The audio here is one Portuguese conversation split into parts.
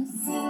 Espírito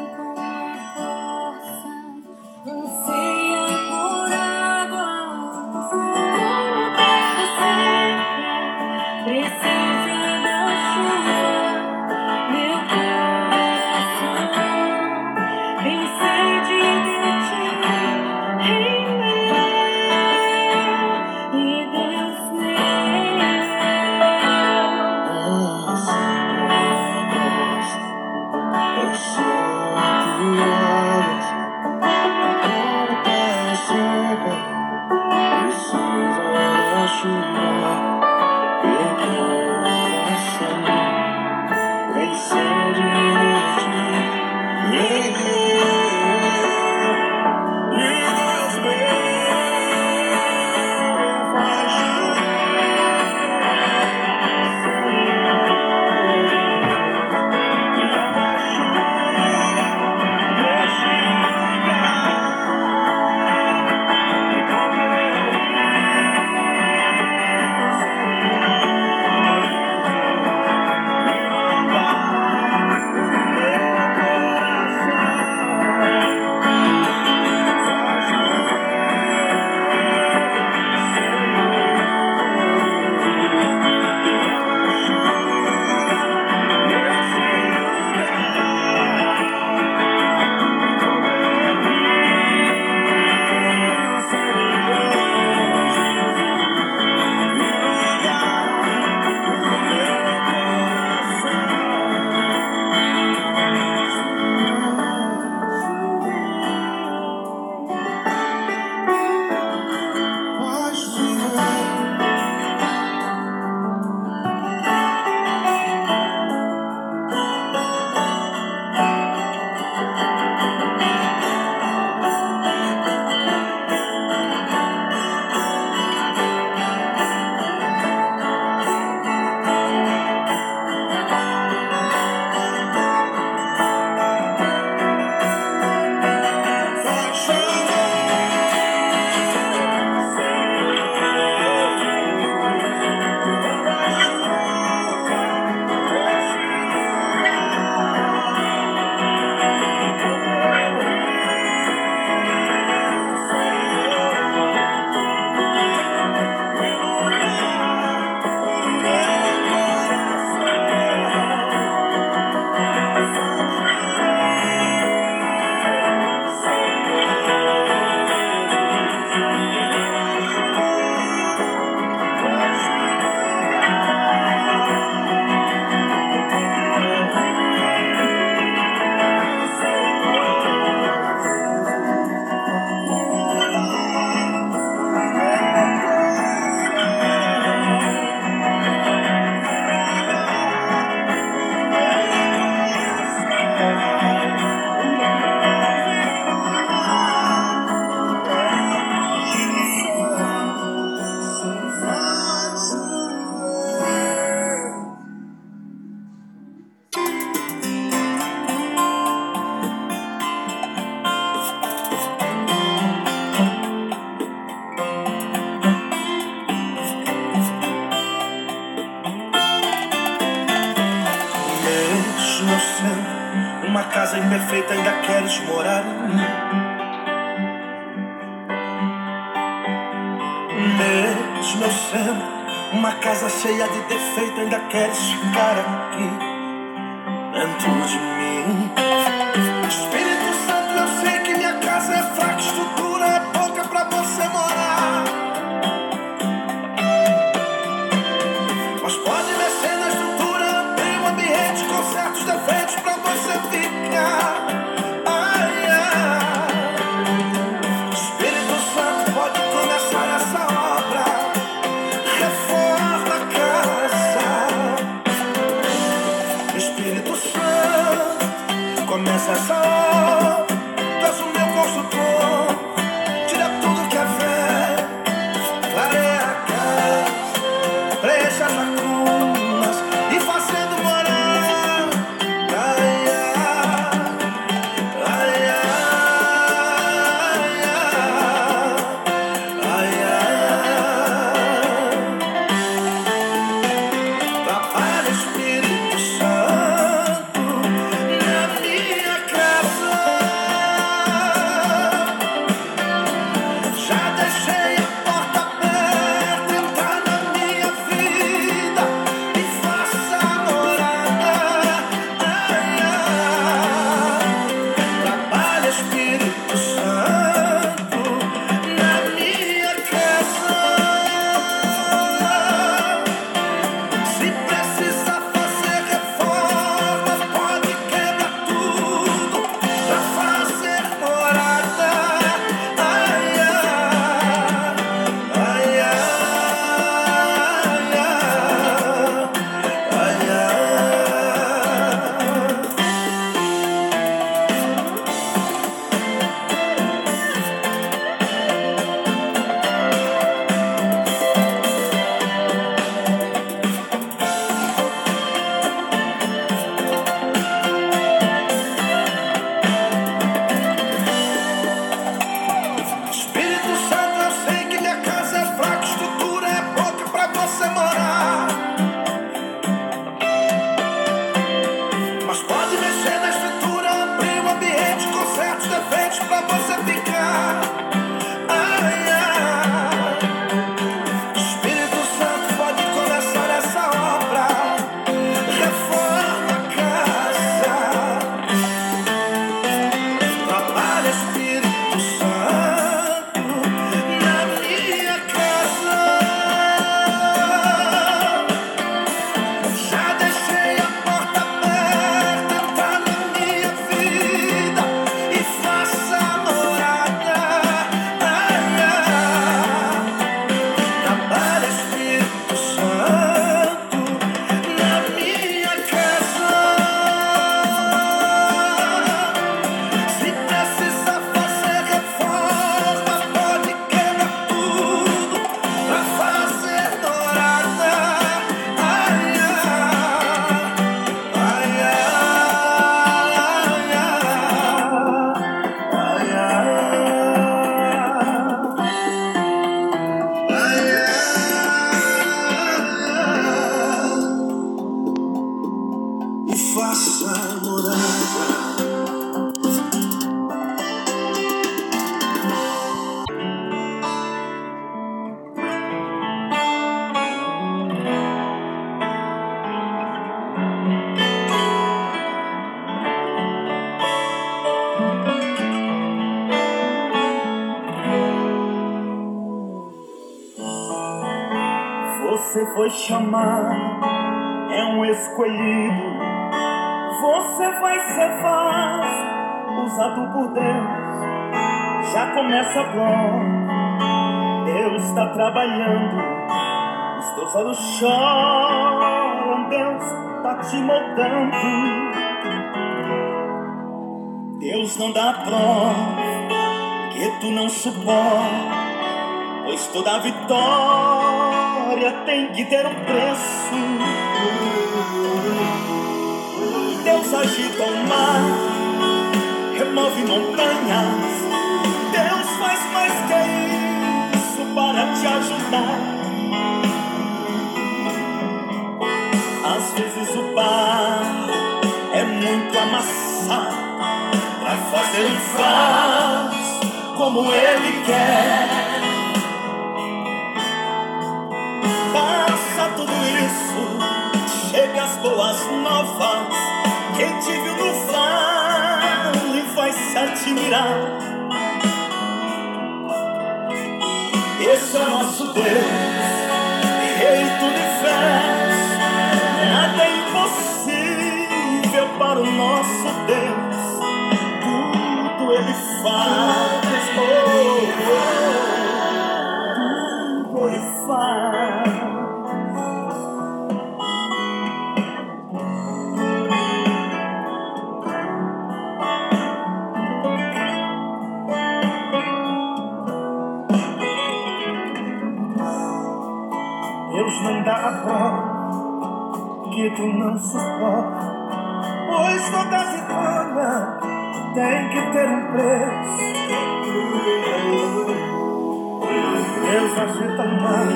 Deus ajeita o mar,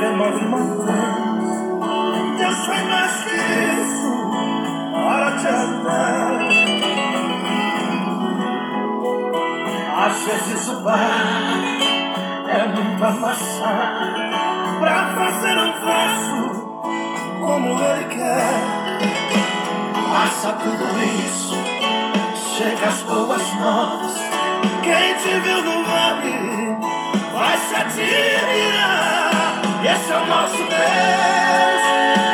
remove montanhas. Deus foi mais que isso, para te andar. Às vezes o bar é muito amassado pra fazer um verso como ele quer. Passa tudo isso, chega as boas mãos. Quem te viu no vale vai se admirar. Esse é o nosso Deus.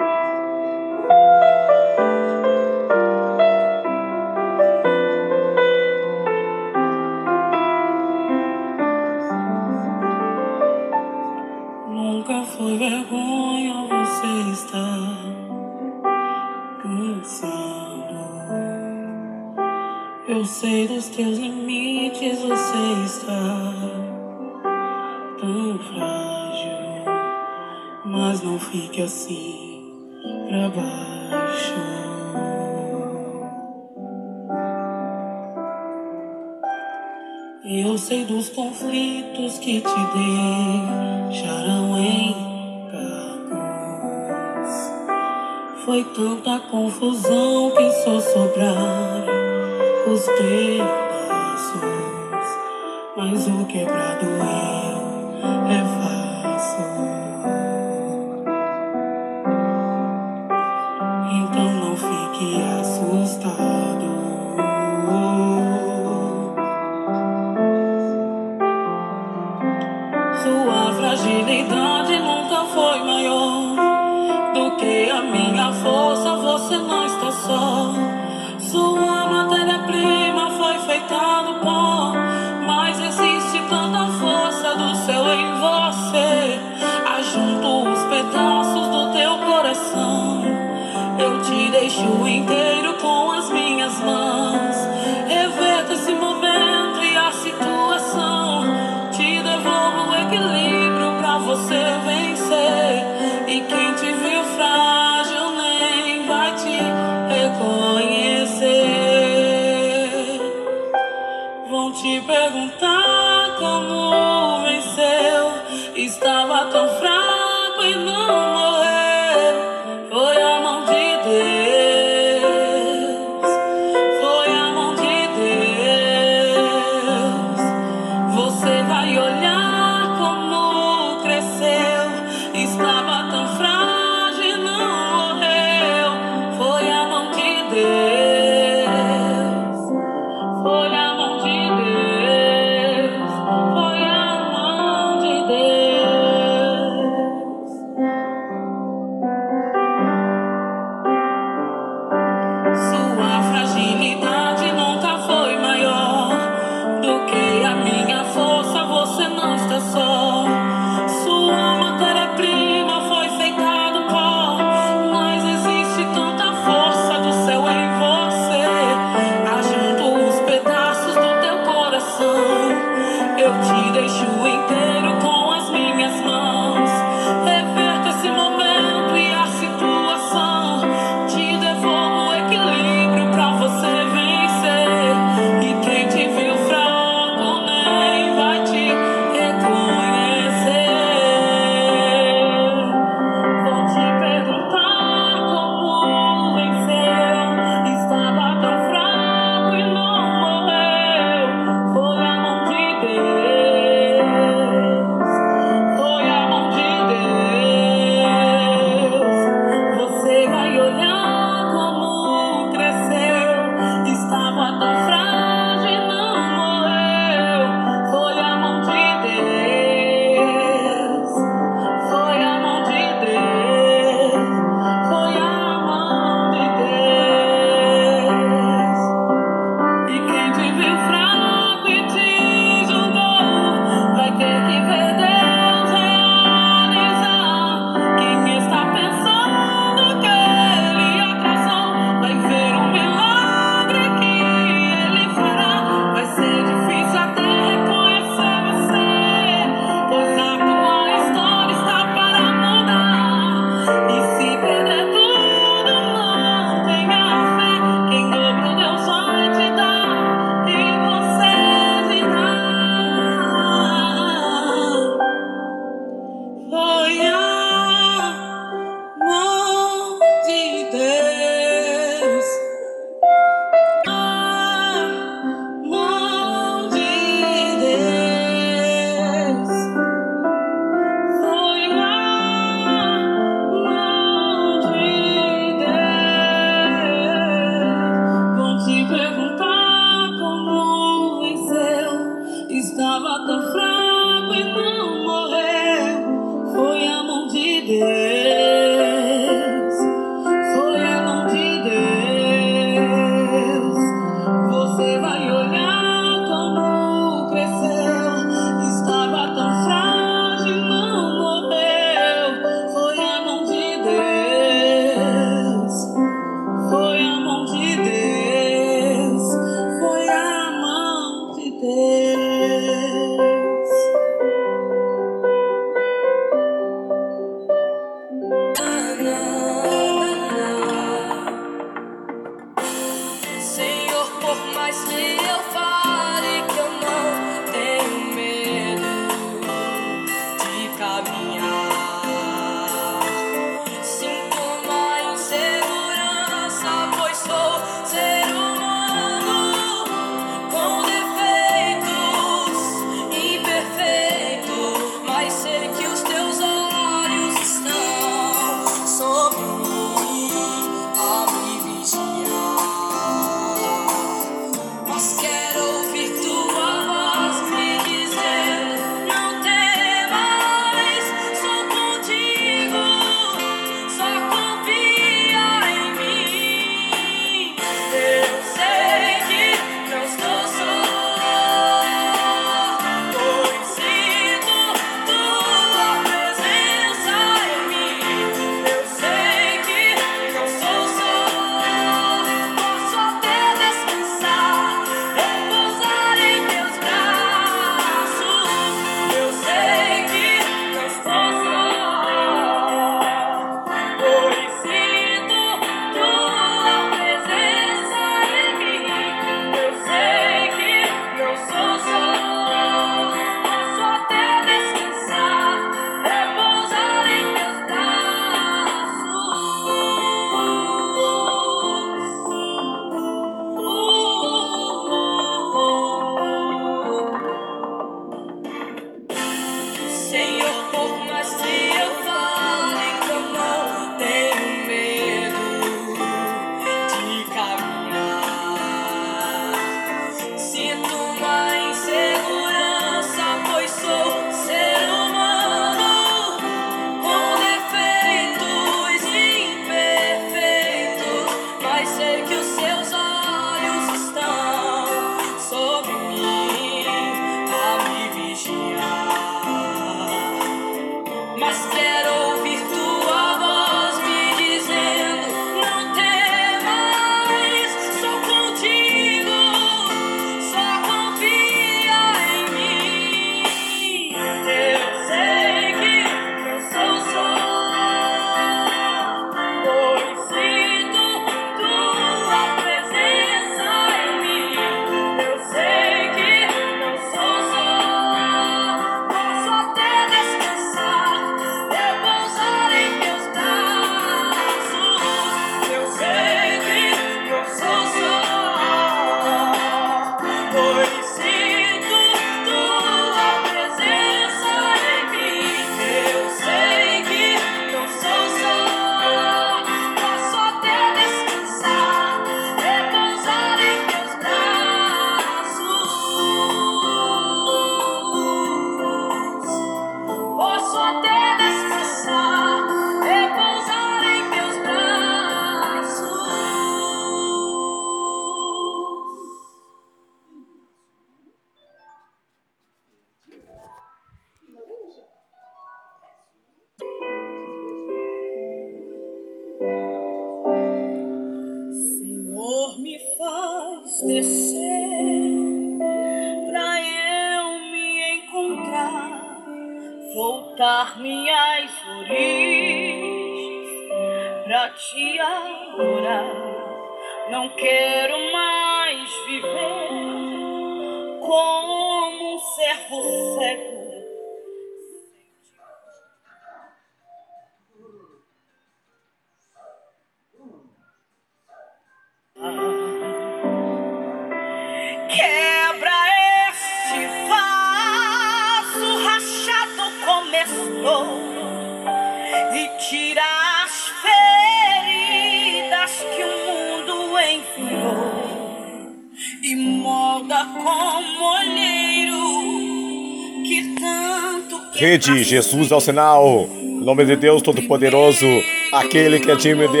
Jesus ao sinal. Em nome de Deus Todo-Poderoso, aquele que é digno de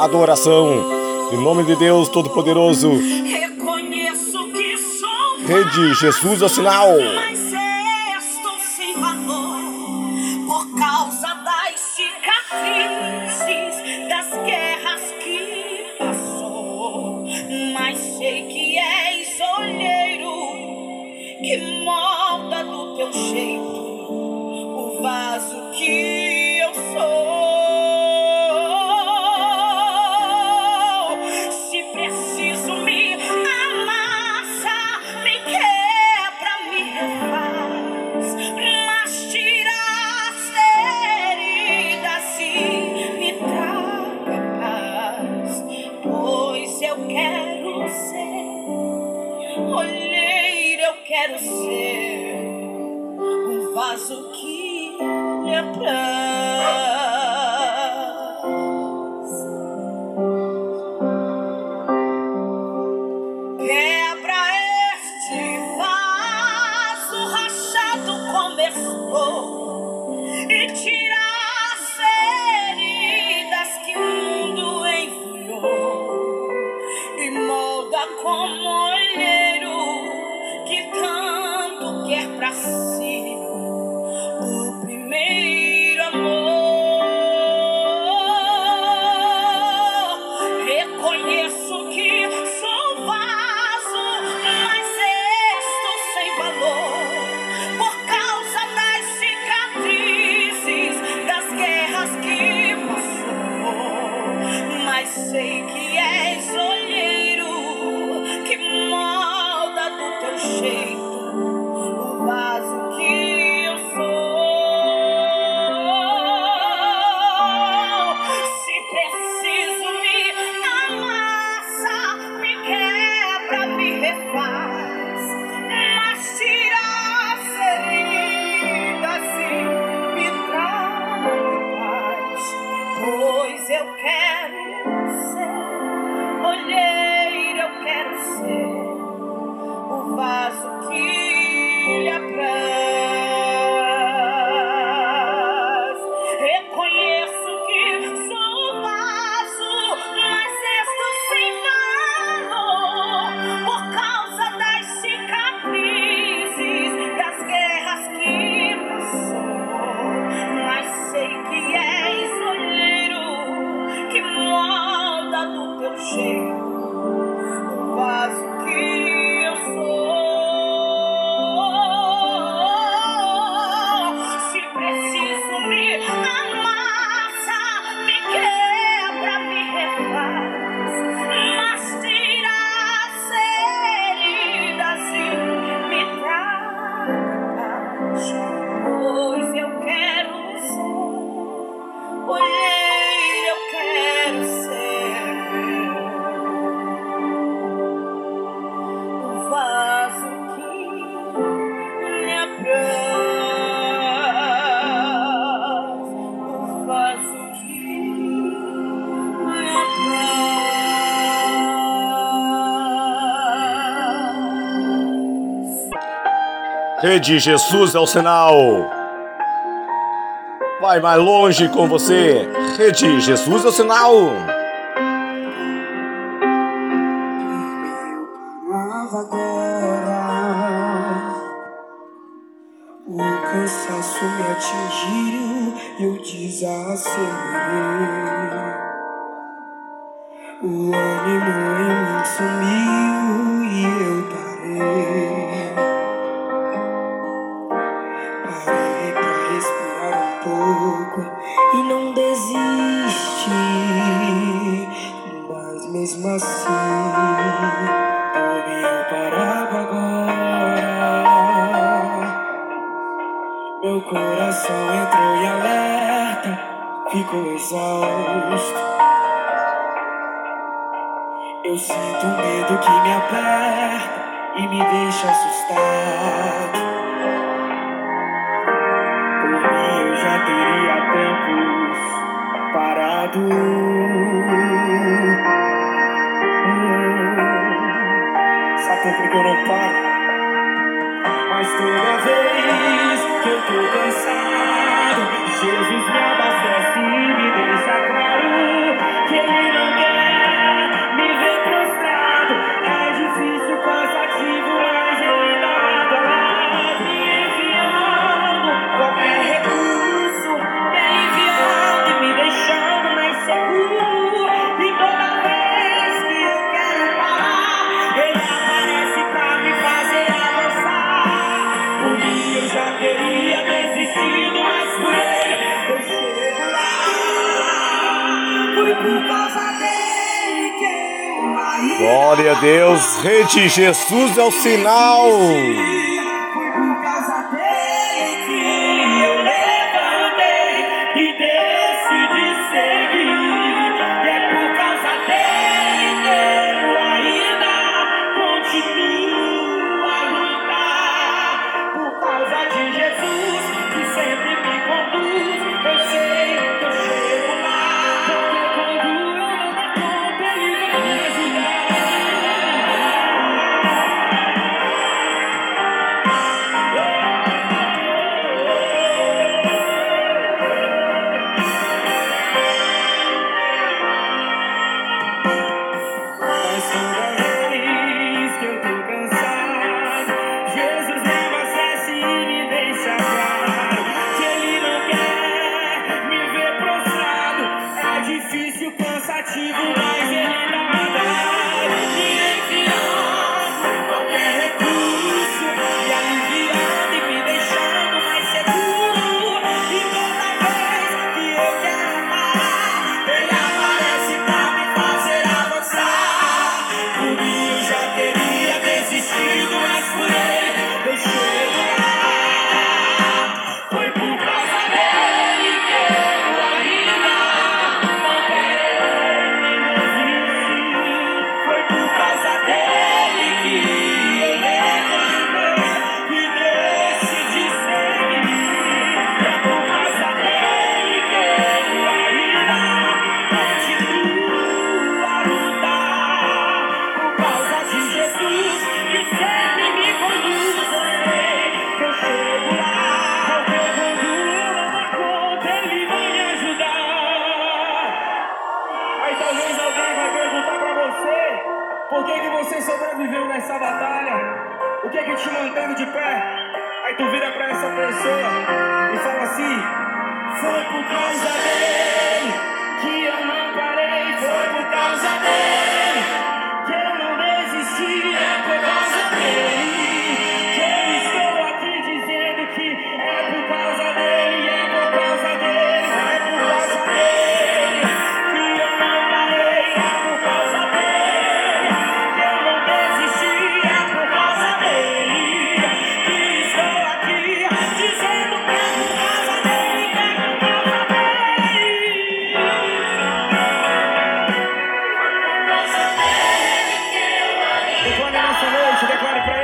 adoração. Em nome de Deus Todo-Poderoso. Rede Jesus ao sinal. Rede Jesus é o sinal. Vai mais longe com você. Rede Jesus é o sinal. Jesus é o sinal. Que você pode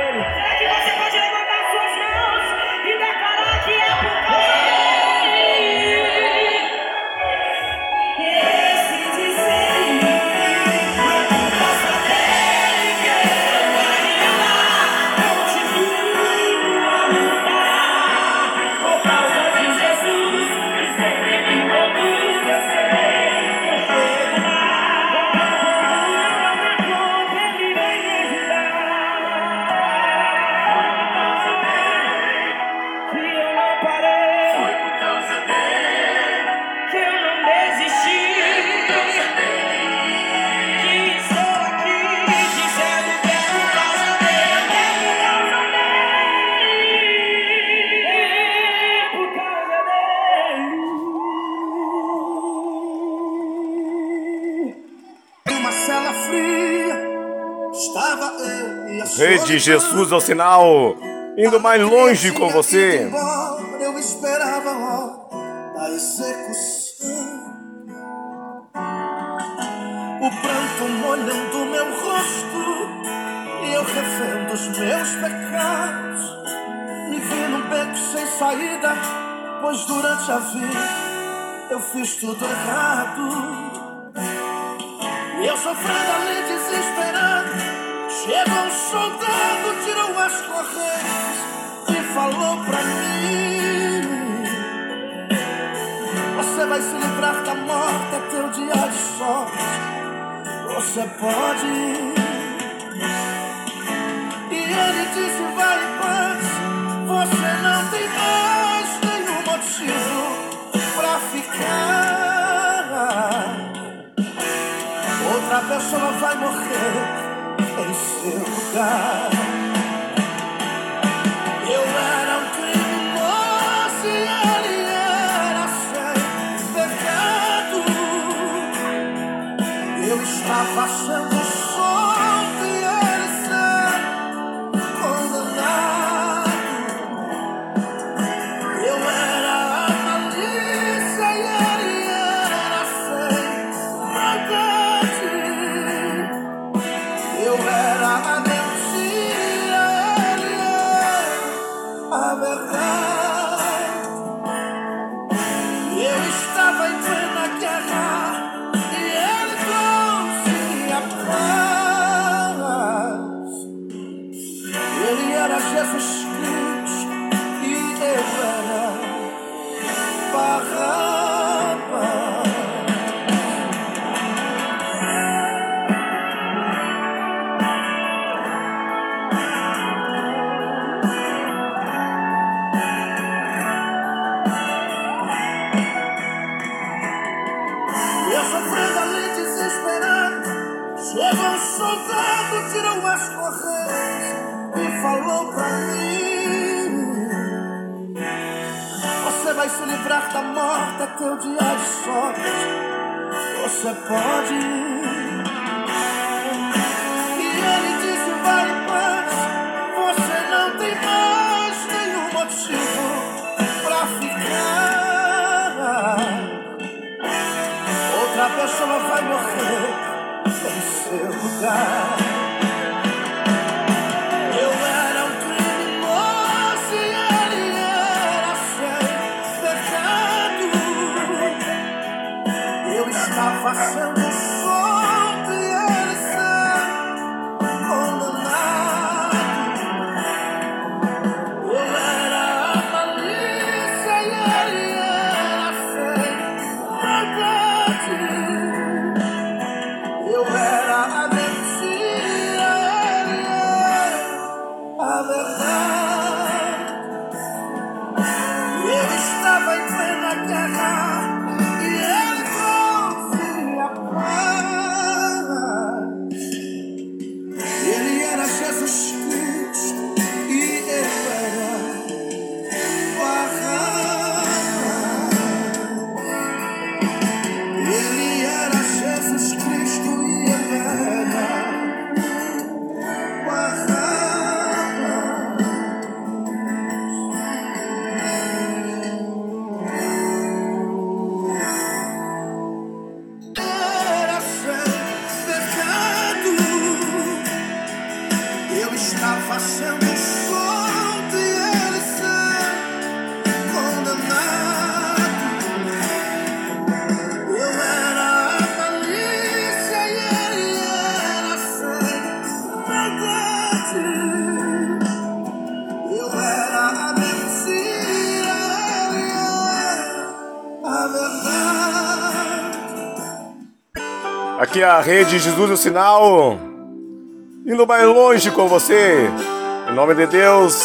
Jesus ao sinal, indo mais longe com você. Eu esperava a execução. O pranto molhando meu rosto e eu refendo os meus pecados. Me vi num beco sem saída, pois durante a vida eu fiz tudo errado. E eu sofrendo ali desesperado. Chegou um soldado, tirou as correntes e falou pra mim: Você vai se livrar da morte, é teu dia de sorte. Você pode. E ele disse: Vai em paz, você não tem mais nenhum motivo pra ficar. Outra pessoa vai morrer lugar. Teu dia de sorte Você pode. E ele disse, vai em paz Você não tem mais nenhum motivo pra ficar. Outra pessoa vai morrer em seu lugar. Aqui é a Rede Jesus ao sinal, indo mais longe com você. Em nome de Deus,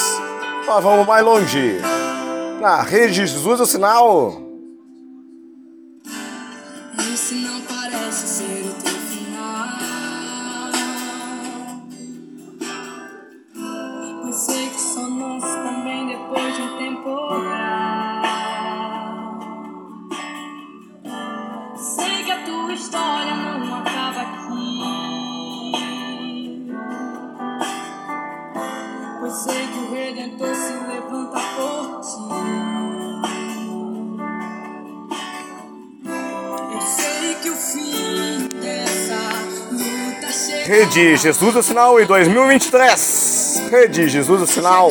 nós vamos mais longe. Na Rede Jesus ao sinal. Jesus é Sinal em 2023. Rede Jesus é Sinal.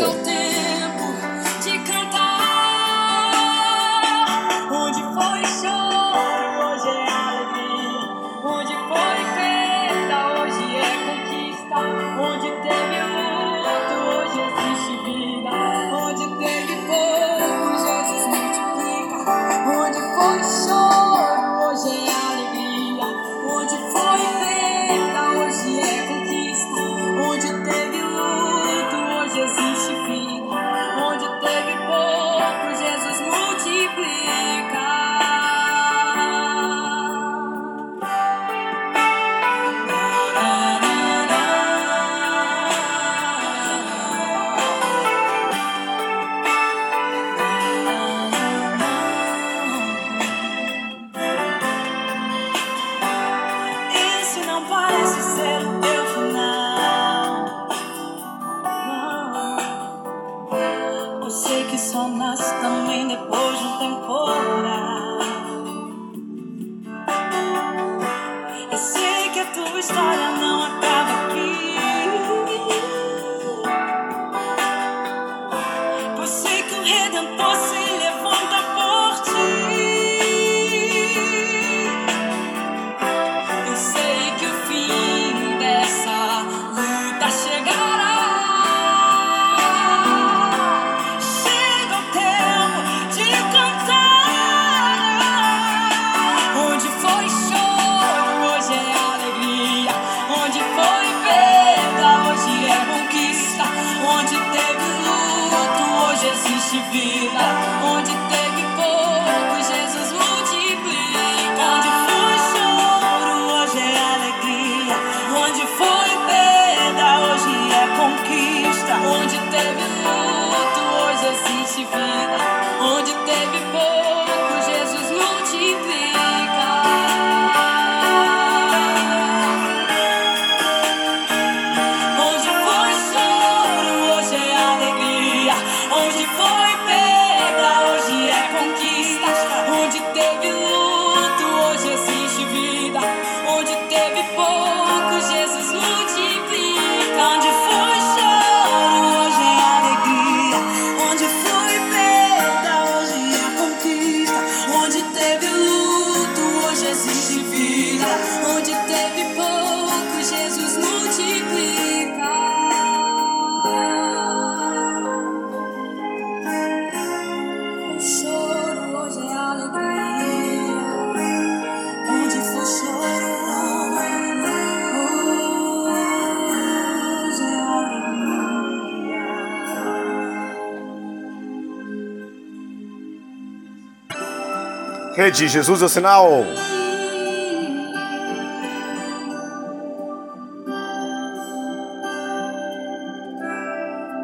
Rede Jesus é o sinal.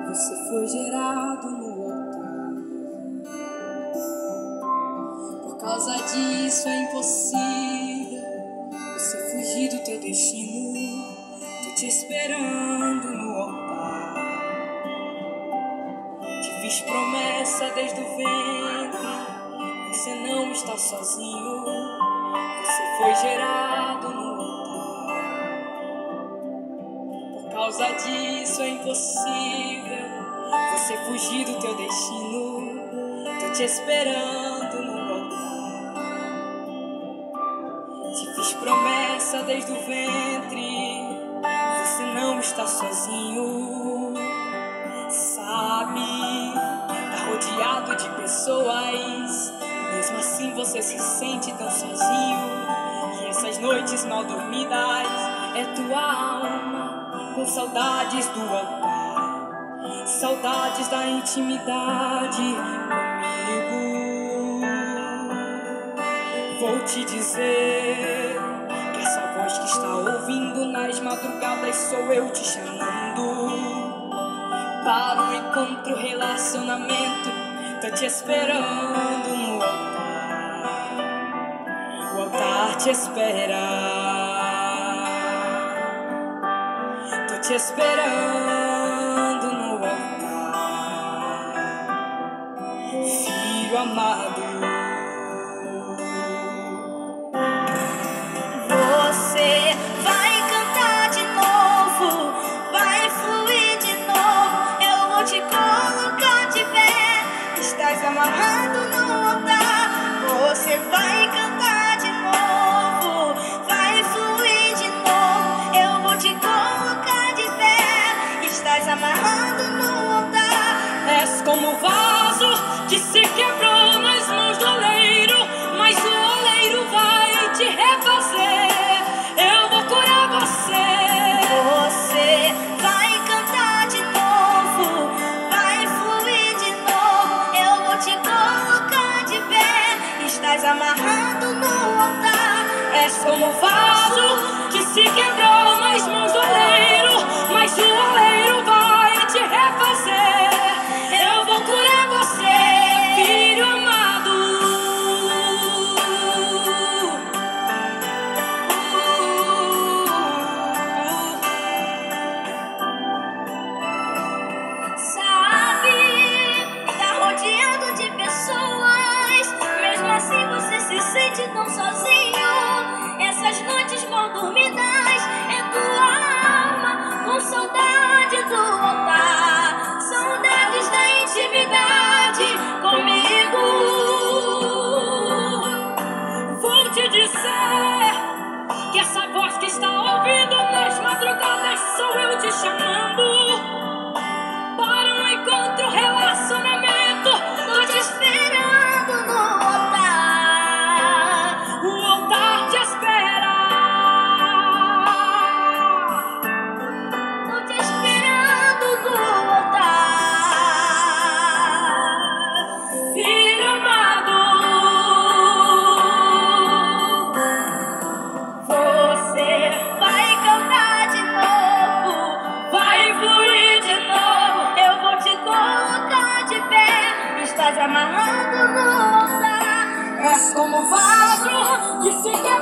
Você foi gerado no altar. Por causa disso é impossível você fugir do teu destino. Tô te esperando no altar. Te fiz promessa desde o ventre. Você não está sozinho. Você foi gerado no altar. Por causa disso é impossível você fugir do teu destino. Tô te esperando no altar. Te fiz promessa desde o ventre. Você não está sozinho. Sabe, tá rodeado de pessoas assim você se sente tão sozinho. E essas noites mal dormidas é tua alma com saudades do altar, saudades da intimidade comigo. Vou te dizer que essa voz que está ouvindo nas madrugadas sou eu te chamando para um encontro, relacionamento. Tô te esperando no altar tentar te espera. Tô te esperando no altar, filho amado. Você vai cantar de novo, vai fluir de novo. Eu vou te colocar de pé. Estás amarrado no altar. Você vai cantar. como vaso que se quebrou nas mãos do oleiro, mas o oleiro vai te refazer. Eu vou curar você. Você vai cantar de novo, vai fluir de novo. Eu vou te colocar de pé. Estás amarrado no altar. És como vaso que se quebrou nas mãos do oleiro, mas o oleiro voz que está ouvindo nas madrugadas sou eu te chamando.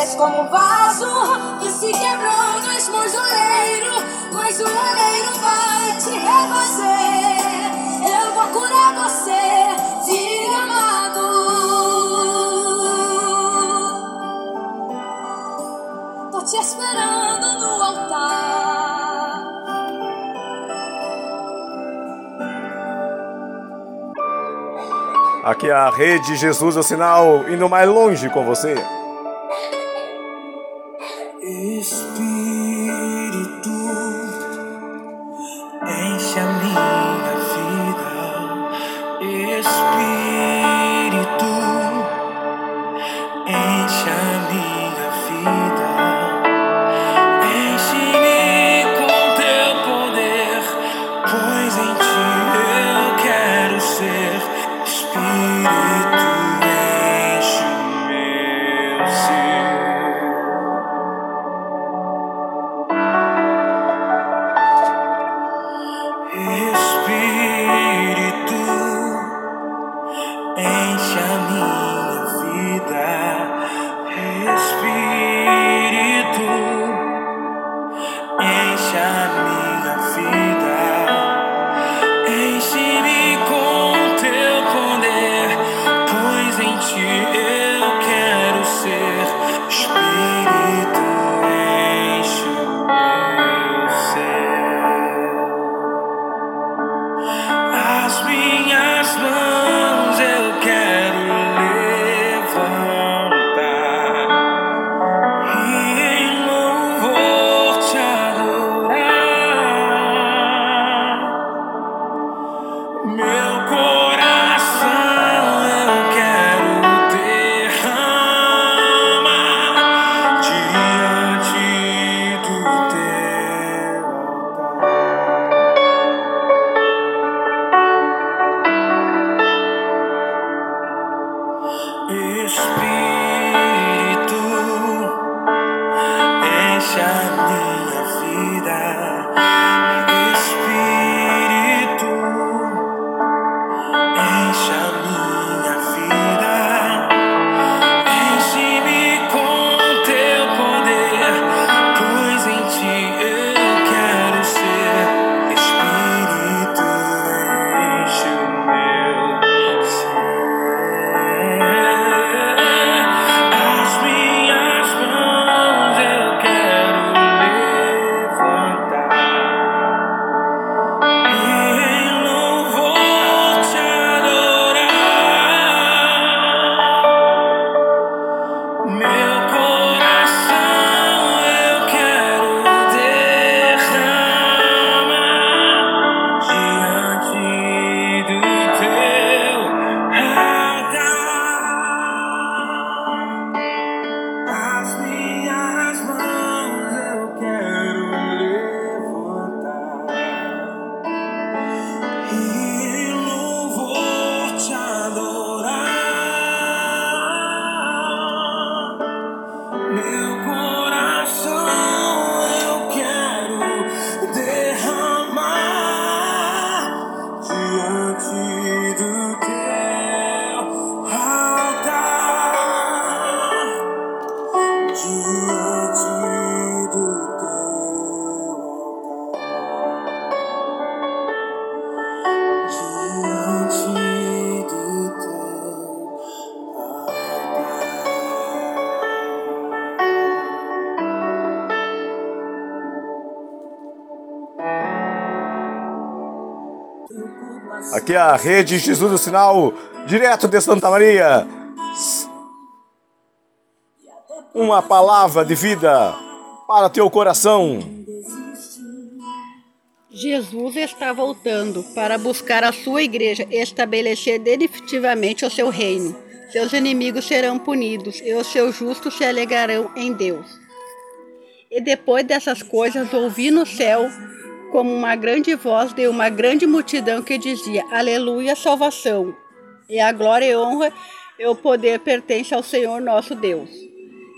És como um vaso que se quebrou, no és mojoleiro, mas o oleiro vai te refazer. Eu vou curar você, filho amado. Tô te esperando no altar. Aqui é a Rede Jesus é o Sinal, indo mais longe com você. Rede Jesus do Sinal, direto de Santa Maria. Uma palavra de vida para teu coração. Jesus está voltando para buscar a sua igreja e estabelecer definitivamente o seu reino. Seus inimigos serão punidos e os seus justos se alegarão em Deus. E depois dessas coisas, ouvi no céu como uma grande voz de uma grande multidão que dizia: Aleluia, salvação, e a glória e honra e o poder pertence ao Senhor nosso Deus.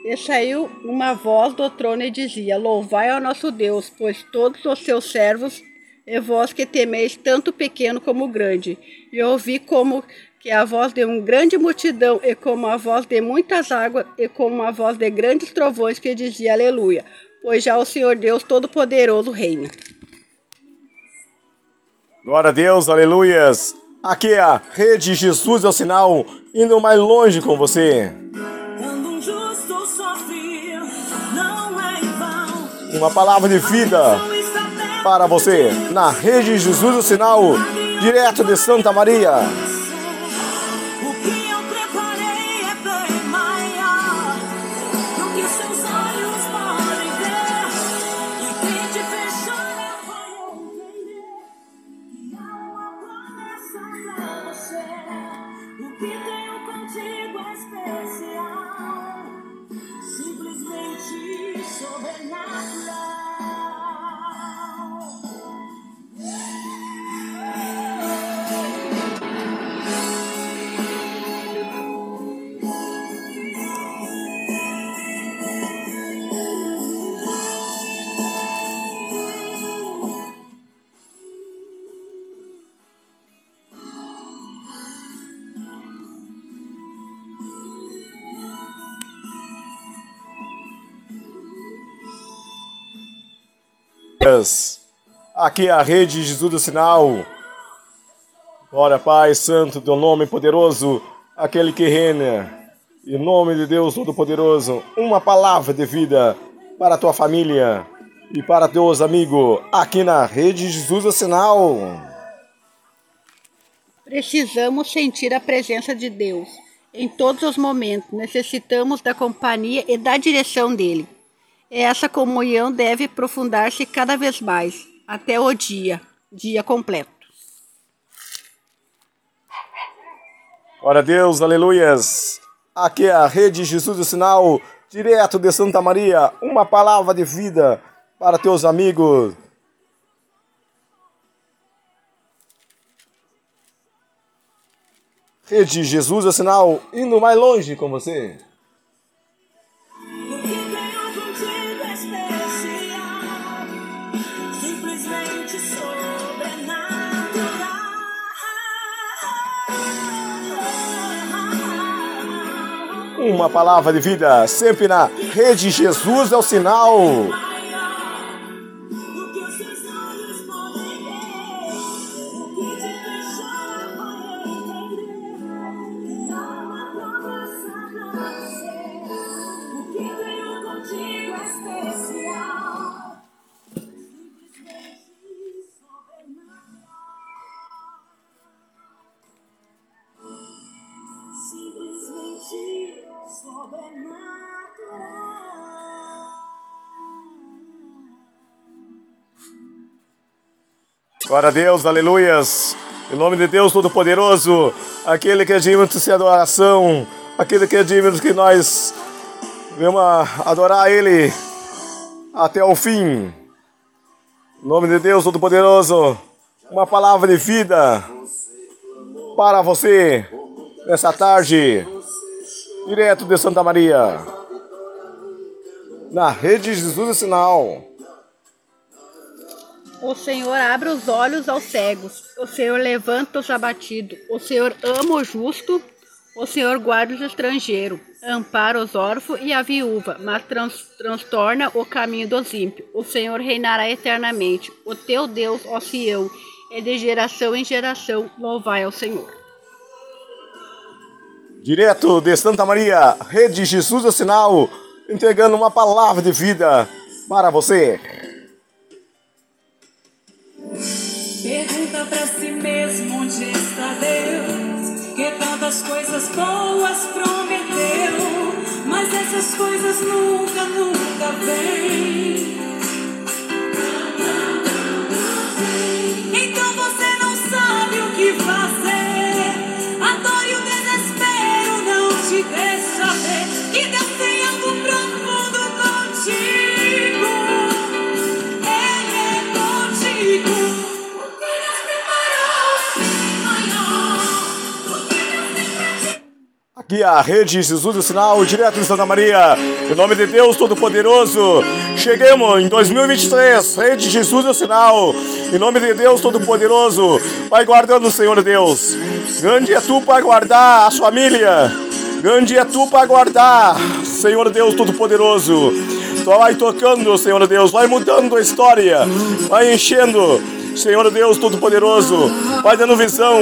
E saiu uma voz do trono e dizia: Louvai ao nosso Deus, pois todos os seus servos e vós que temeis tanto pequeno como grande. E ouvi como que a voz de uma grande multidão, e como a voz de muitas águas, e como a voz de grandes trovões, que dizia Aleluia, pois já o Senhor Deus Todo-Poderoso reina. Glória a Deus, aleluias. Aqui é a Rede Jesus é o sinal, indo mais longe com você. Quando um justo sofre, não é. Uma palavra de vida para você na Rede Jesus o sinal, direto de Santa Maria. Aqui é a Rede Jesus do Sinal. Glória, Pai Santo, teu nome poderoso, aquele que reina. Em nome de Deus Todo-Poderoso, uma palavra de vida para a tua família e para teus amigos aqui na Rede Jesus do Sinal. Precisamos sentir a presença de Deus em todos os momentos. Necessitamos da companhia e da direção dele. Essa comunhão deve aprofundar-se cada vez mais, até o dia, dia completo. Glória a Deus, aleluias. Aqui é a Rede Jesus do Sinal, direto de Santa Maria, uma palavra de vida para teus amigos. Rede Jesus do Sinal, indo mais longe com você. Uma palavra de vida, sempre na Rede Jesus é o sinal. Glória a Deus, aleluias. Em nome de Deus Todo-Poderoso, aquele que é digno de adoração, aquele que é digno que nós venhamos adorar Ele até o fim. Em nome de Deus Todo-Poderoso, uma palavra de vida para você nessa tarde, direto de Santa Maria, na Rede Jesus Sinal. O Senhor abre os olhos aos cegos, o Senhor levanta os abatidos, o Senhor ama o justo, o Senhor guarda os estrangeiros, ampara os órfãos e a viúva, mas trans, transtorna o caminho dos ímpios. O Senhor reinará eternamente. O teu Deus, ó Sião, é de geração em geração, louvai ao Senhor. Direto de Santa Maria, Rede Jesus do Sinal, entregando uma palavra de vida para você. Pergunta para si mesmo onde está Deus, que tantas coisas boas prometeu, mas essas coisas nunca, nunca vêm. Então você não sabe o que faz. Aqui a Rede Jesus do Sinal, direto de Santa Maria. Em nome de Deus Todo-Poderoso, cheguemos em 2023. Rede Jesus do Sinal. Em nome de Deus Todo-Poderoso, vai guardando o Senhor Deus. Grande é tu para guardar a família. Grande é tu para guardar, Senhor Deus Todo-Poderoso. Tu vai tocando, Senhor Deus, vai mudando a história, vai enchendo. Senhor Deus Todo-Poderoso, vai dando visão,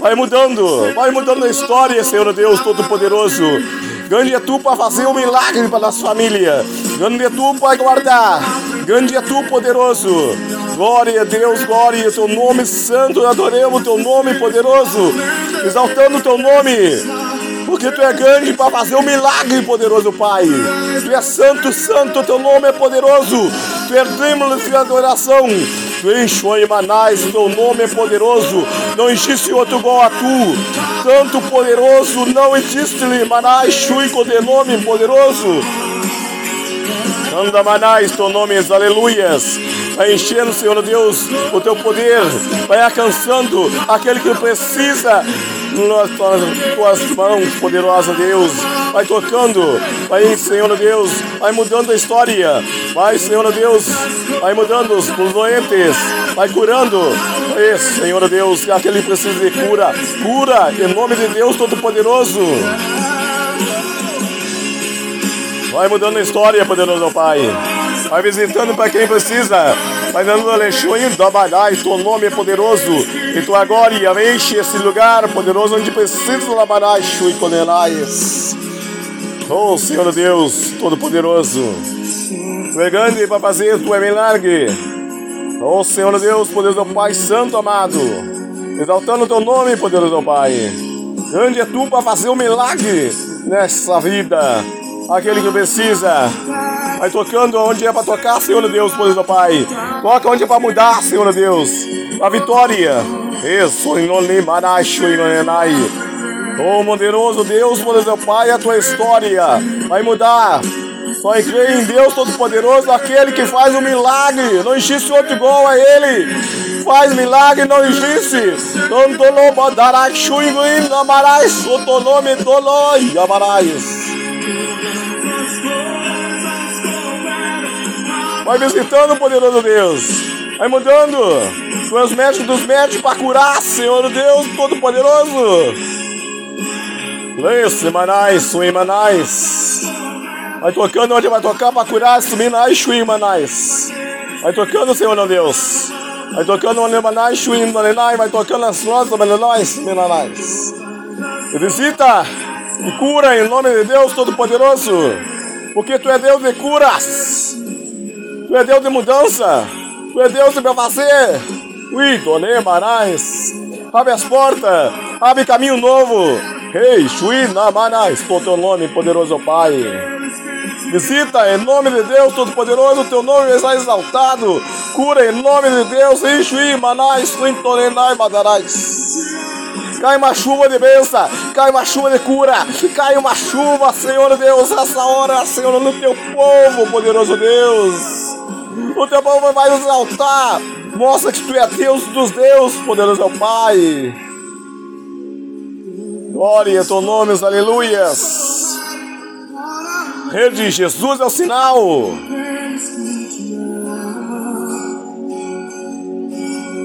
vai mudando, vai mudando a história, Senhor Deus Todo-Poderoso. Grande é tu para fazer um milagre para nossa família. Grande é tu para guardar. Grande é tu, poderoso. Glória a Deus, glória teu nome santo. Adoremos teu nome poderoso. Exaltando teu nome. Porque tu é grande para fazer um milagre, poderoso Pai. Tu é santo, santo, teu nome é poderoso. Tu é trêmulo de adoração. Tu enche em Manais, teu nome é poderoso. Não existe outro igual a tu. Tanto poderoso, não existe Manais, Chui, com teu nome poderoso. Anda Manais, teu nome, aleluias. Vai enchendo, Senhor Deus, o teu poder. Vai alcançando aquele que precisa nas tuas, mãos, poderosa Deus. Vai tocando, vai, Senhor Deus, vai mudando a história. Vai, Senhor Deus, vai mudando os, doentes, vai curando. Vai, Senhor Deus, aquele que precisa de cura. Cura, em nome de Deus Todo-Poderoso. Vai mudando a história, poderoso Pai. Vai visitando para quem precisa. Vai dando Alexandre, trabalhar. Teu nome é poderoso. E tu agora enche esse lugar poderoso onde precisa trabalhar. E condenais. Oh, Senhor Deus, Todo-Poderoso. Tu é grande para fazer tua milagre. Oh, Senhor Deus, poderoso Pai Santo amado. Exaltando teu nome, poderoso Pai. Grande é tu para fazer um milagre nessa vida aquele que precisa. Vai tocando onde é para tocar, Senhor Deus, poderoso Pai. Toca onde é para mudar, Senhor Deus. A vitória. Isso, em nome maracho, em Oh, poderoso Deus, poderoso Pai, a tua história vai mudar. Só crê em Deus Todo-Poderoso, aquele que faz um milagre. Não existe outro igual a Ele. Faz milagre, não existe. Tanto lobo dará chuinguim, amarais, o teu nome, doloi, amarais. Vai visitando, poderoso Deus. Vai mudando. Tu és dos médicos para curar, Senhor Deus Todo-Poderoso. Leia semanais, suimanais. Vai tocando onde vai tocar para curar, suminais, suimanais. Vai tocando, Senhor Deus. Vai tocando onde manais, suimanais. Vai tocando as nossas, menonais. E visita cura em nome de Deus Todo-Poderoso. Porque tu é Deus de curas. Tu é Deus de mudança. Tu é Deus de pra fazer. Ui, Tone Marais. Abre as portas. Abre caminho novo. Rei, Shui Namanais. Por teu nome, poderoso Pai. Visita em nome de Deus Todo-Poderoso. Teu nome está exaltado. Cura em nome de Deus. Shui Manais. Twintonenai Madarais. Cai uma chuva de bênção, cai uma chuva de cura, cai uma chuva, Senhor Deus, essa hora, Senhor, no teu povo, poderoso Deus. O teu povo vai exaltar, mostra que tu é Deus dos deuses, poderoso Pai. Glória a teu nome, aleluias. Rede Jesus é o sinal.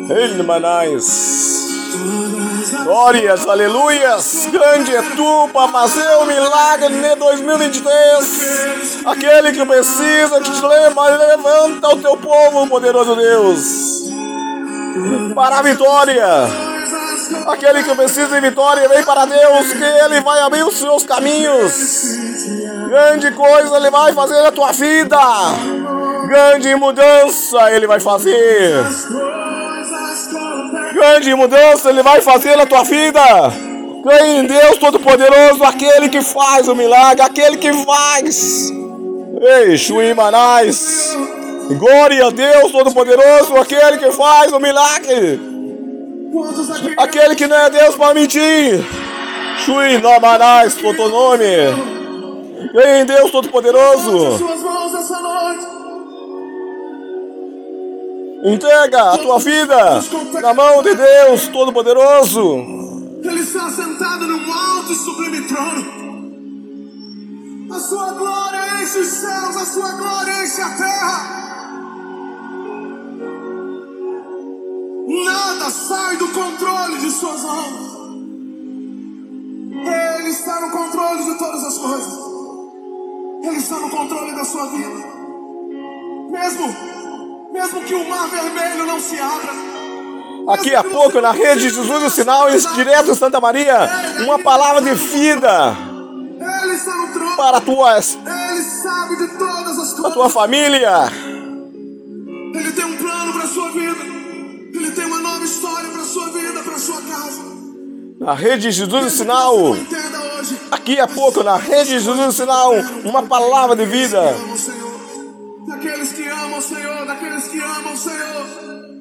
Ele manais. Glórias, aleluias! Grande é tu para fazer o milagre de 2023. Aquele que precisa te leva, levanta o teu povo, poderoso Deus, para a vitória. Aquele que precisa de vitória, vem para Deus, que Ele vai abrir os seus caminhos. Grande coisa Ele vai fazer na tua vida. Grande mudança Ele vai fazer. Grande mudança Ele vai fazer na tua vida. Creio em Deus Todo-Poderoso, aquele que faz o milagre, aquele que faz. Ei, Chuí Manais. Glória a Deus Todo-Poderoso, aquele que faz o milagre. Aquele que não é Deus para mentir. Chuí Manais, por teu nome. Creio em Deus Todo-Poderoso. Entrega a tua vida na mão de Deus Todo-Poderoso. Ele está sentado num alto e sublime trono. A sua glória enche os céus, a sua glória enche a terra. Nada sai do controle de suas mãos. Ele está no controle de todas as coisas. Ele está no controle da sua vida. Mesmo, mesmo que o mar vermelho não se abra. Aqui a pouco, na rede de Jesus o Sinal, direto Santa Maria, uma palavra de vida Ele está no trono. para tua, família. Ele tem um plano para sua vida. Ele tem uma nova história para sua vida, para sua casa. Na rede de Jesus o Sinal, aqui a pouco, na rede de Jesus o Sinal, uma palavra de vida. Amam o Senhor. Daqueles que amam o Senhor,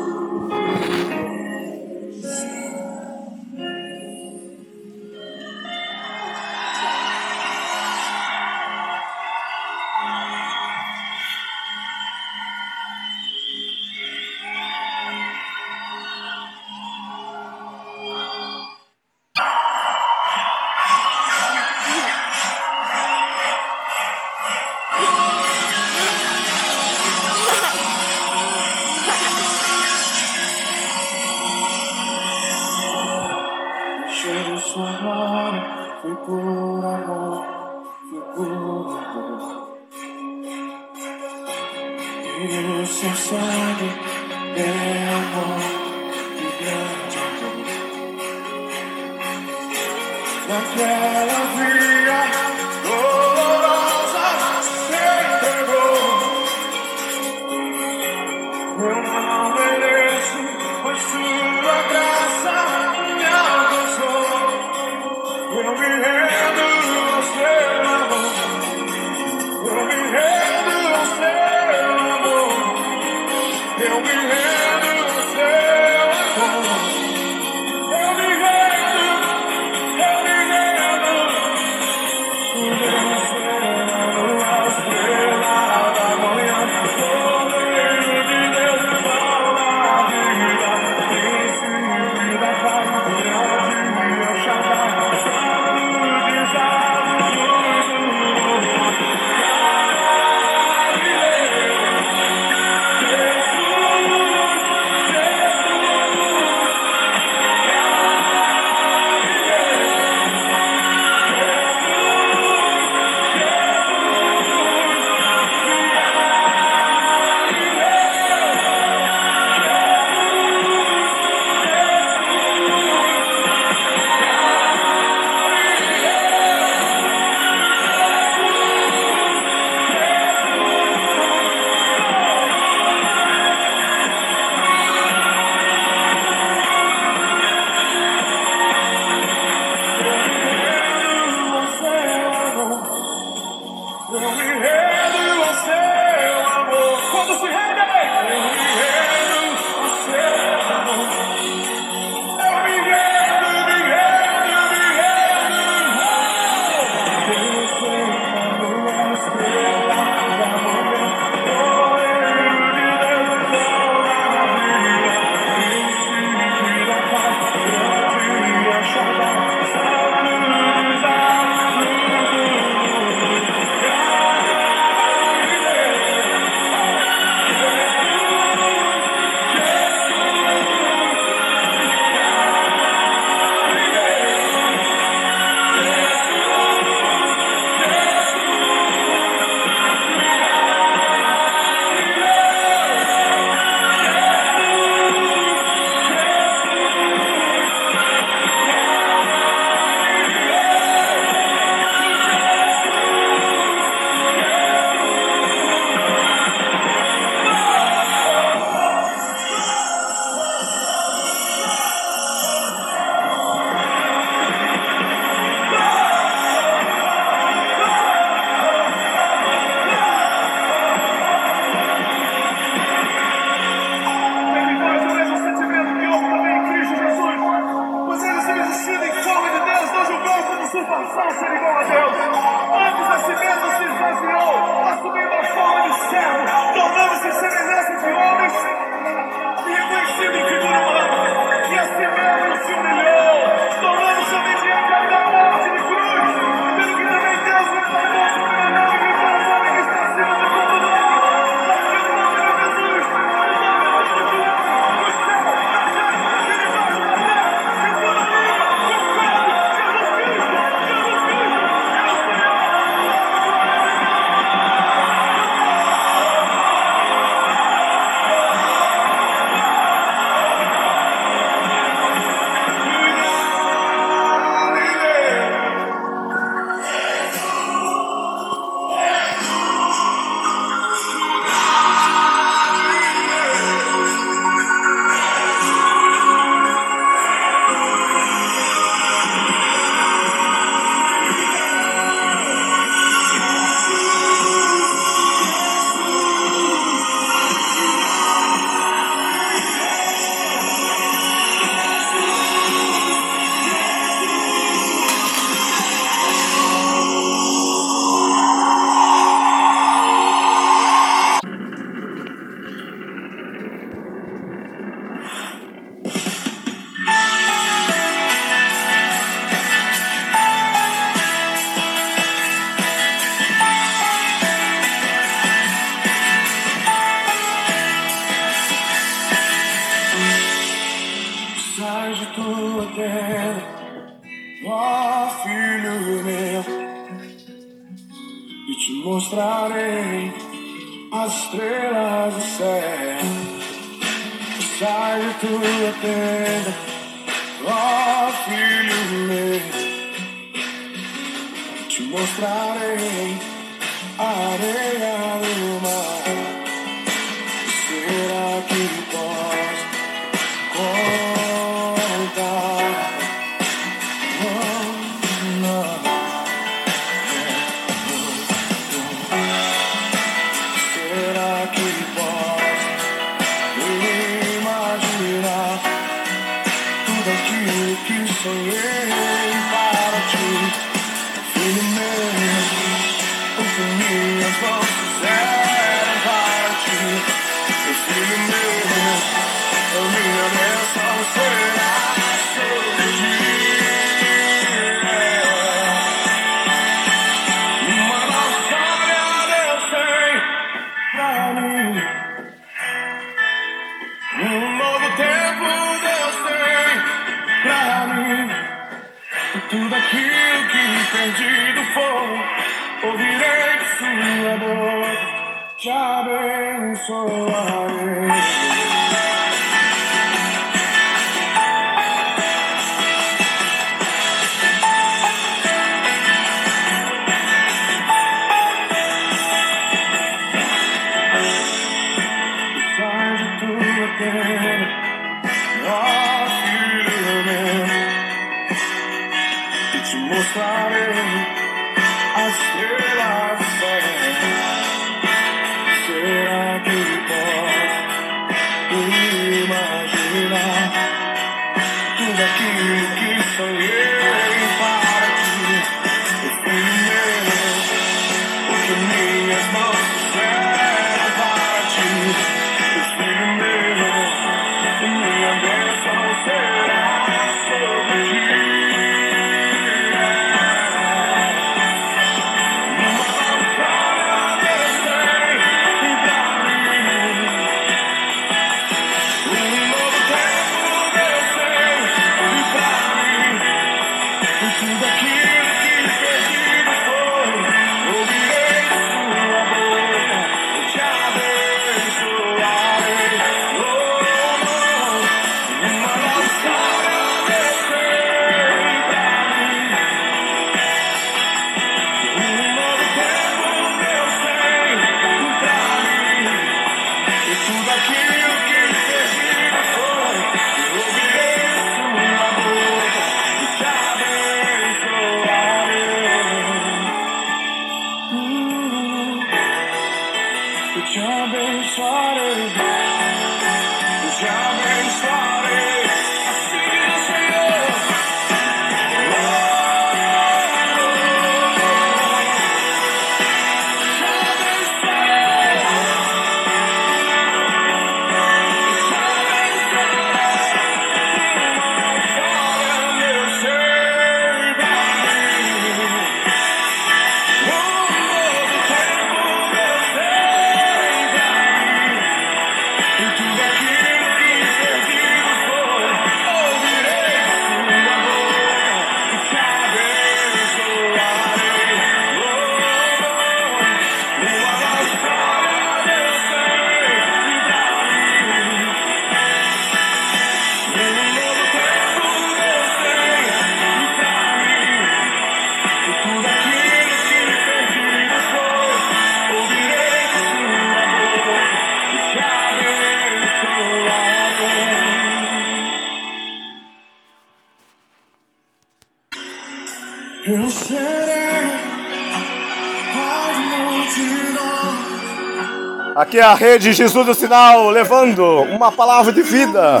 Aqui é a rede Jesus do Sinal, levando uma palavra de vida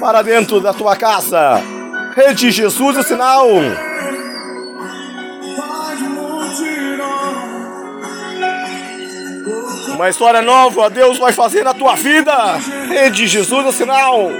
para dentro da tua casa. Rede Jesus do Sinal. Uma história nova Deus vai fazer na tua vida. Rede Jesus do Sinal.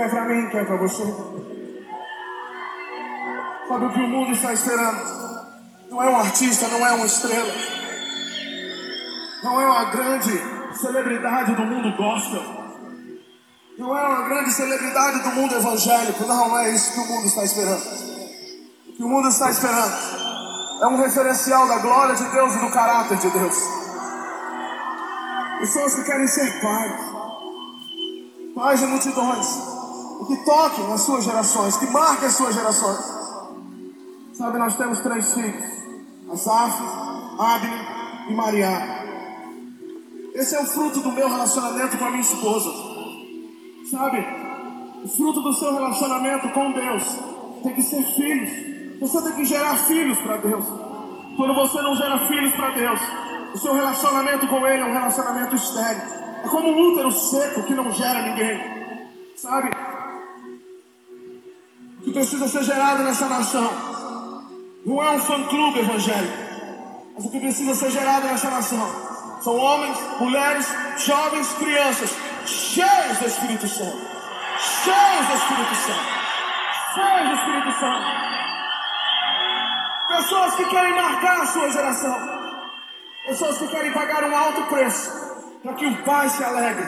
Quer pra mim, quer pra você. Sabe o que o mundo está esperando? Não é um artista, não é uma estrela. Não é uma grande celebridade do mundo gospel. Não é uma grande celebridade do mundo evangélico. Não, não é isso que o mundo está esperando. O que o mundo está esperando é um referencial da glória de Deus e do caráter de Deus. Pessoas que querem ser pais, pais de multidões, que toquem as suas gerações, que marquem as suas gerações. Sabe, nós temos três filhos: Asaf, Abner e Maria. Esse é o fruto do meu relacionamento com a minha esposa. Sabe? O fruto do seu relacionamento com Deus tem que ser filhos. Você tem que gerar filhos para Deus. Quando você não gera filhos para Deus, o seu relacionamento com Ele é um relacionamento estéril. É como um útero seco que não gera ninguém. Sabe? Precisa ser gerado nessa nação não é um fã-clube evangélico, mas o que precisa ser gerado nessa nação são homens, mulheres, jovens, crianças, cheios do Espírito Santo. Cheios do Espírito Santo. Cheios do Espírito Santo. Pessoas que querem marcar a sua geração. Pessoas que querem pagar um alto preço para que o Pai se alegre.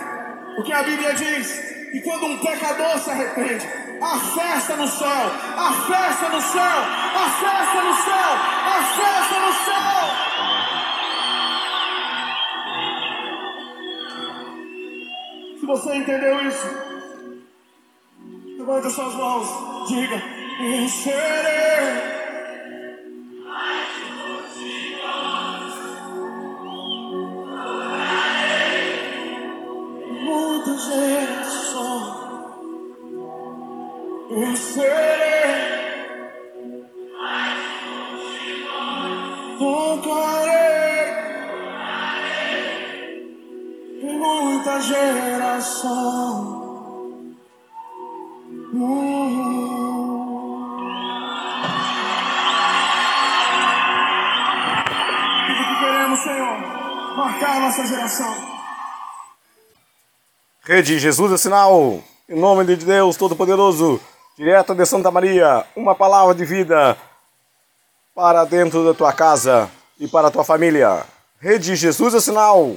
Porque a Bíblia diz que quando um pecador se arrepende, a festa no céu, a festa no céu, a festa no céu, a festa no céu. Se você entendeu isso, levante as suas mãos, diga: Eu Hum. Tudo que queremos, Senhor, marcar a nossa geração. Rede Jesus é sinal. Em nome de Deus Todo-Poderoso, direto de Santa Maria, uma palavra de vida para dentro da tua casa e para a tua família. Rede Jesus é sinal.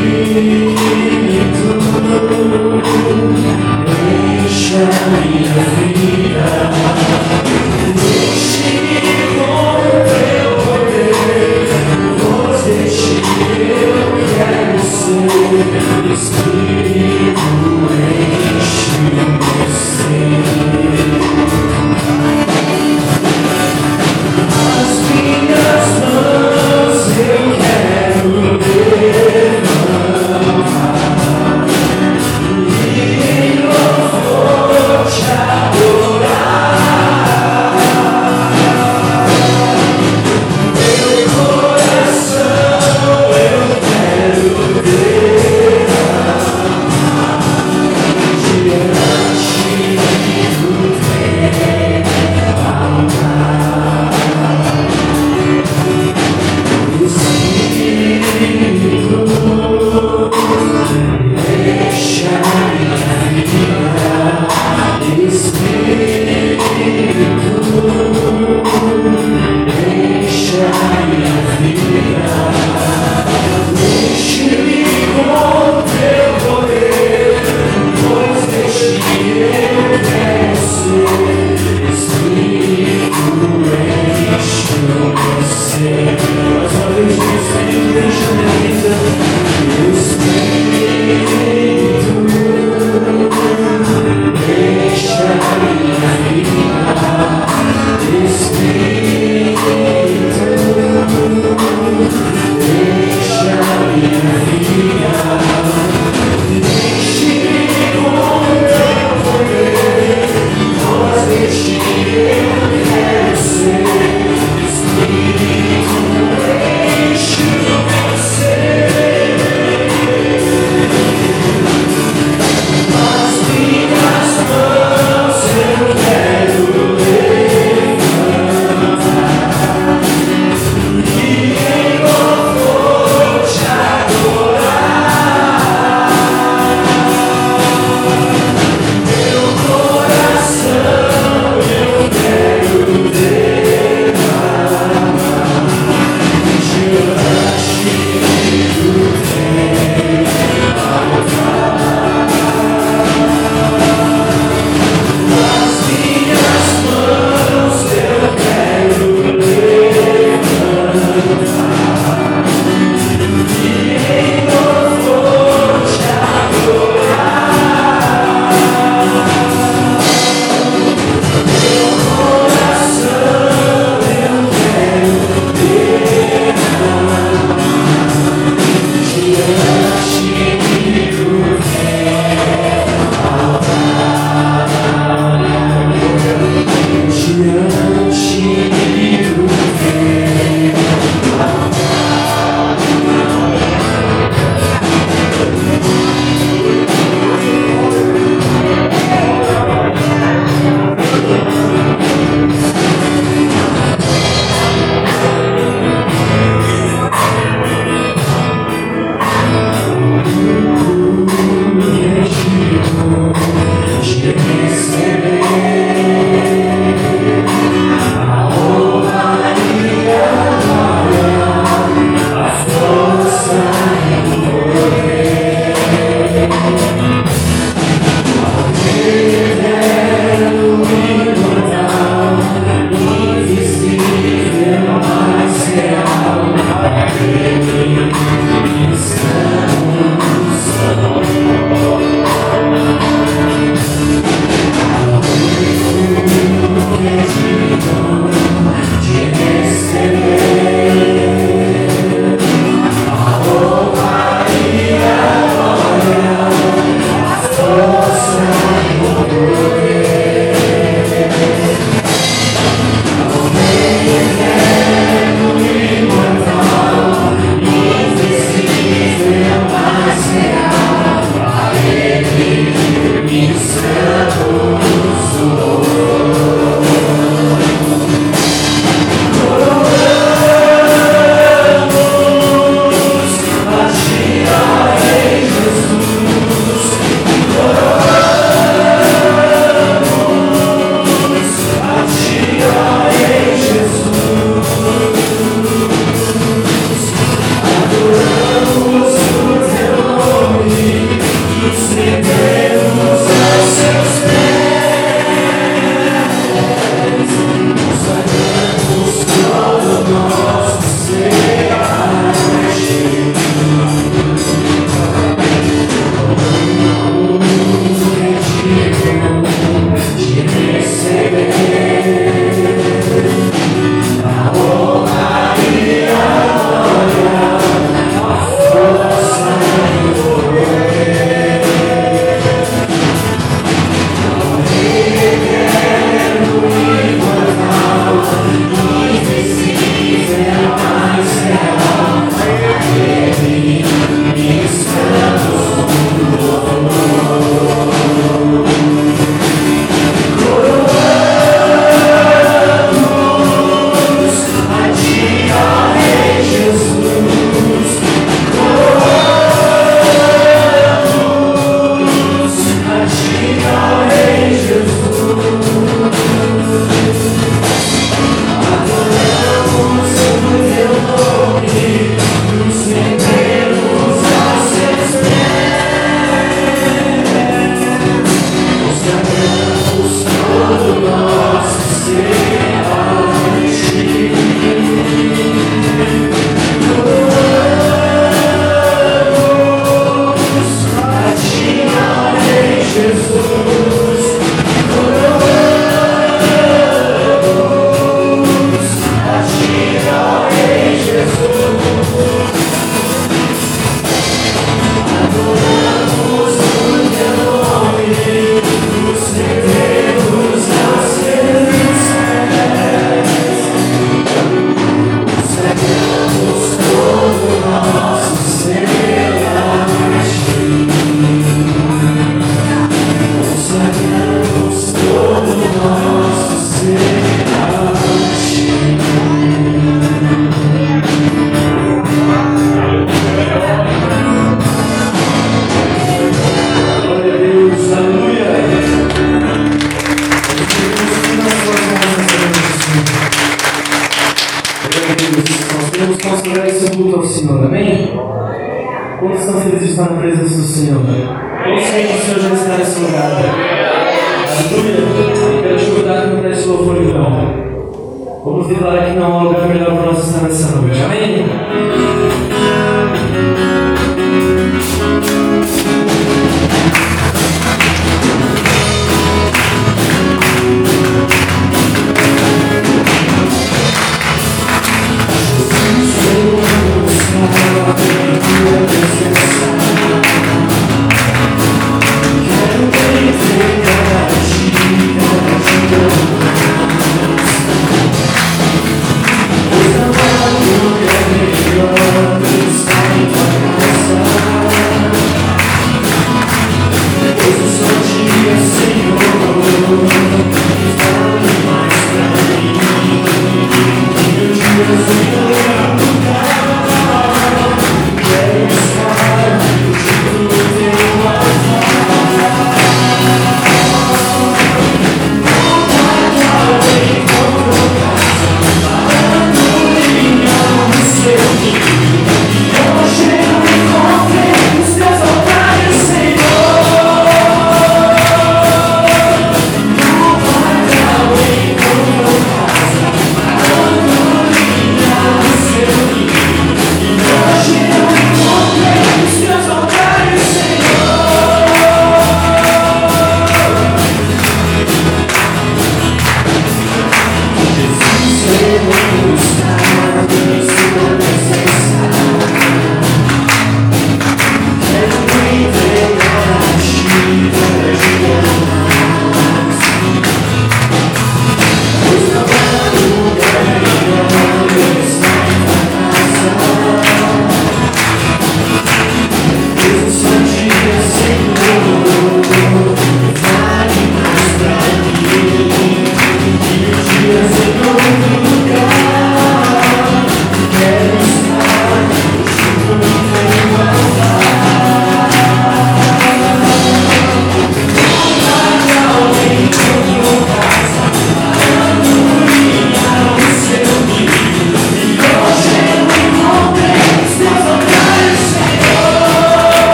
Adorar.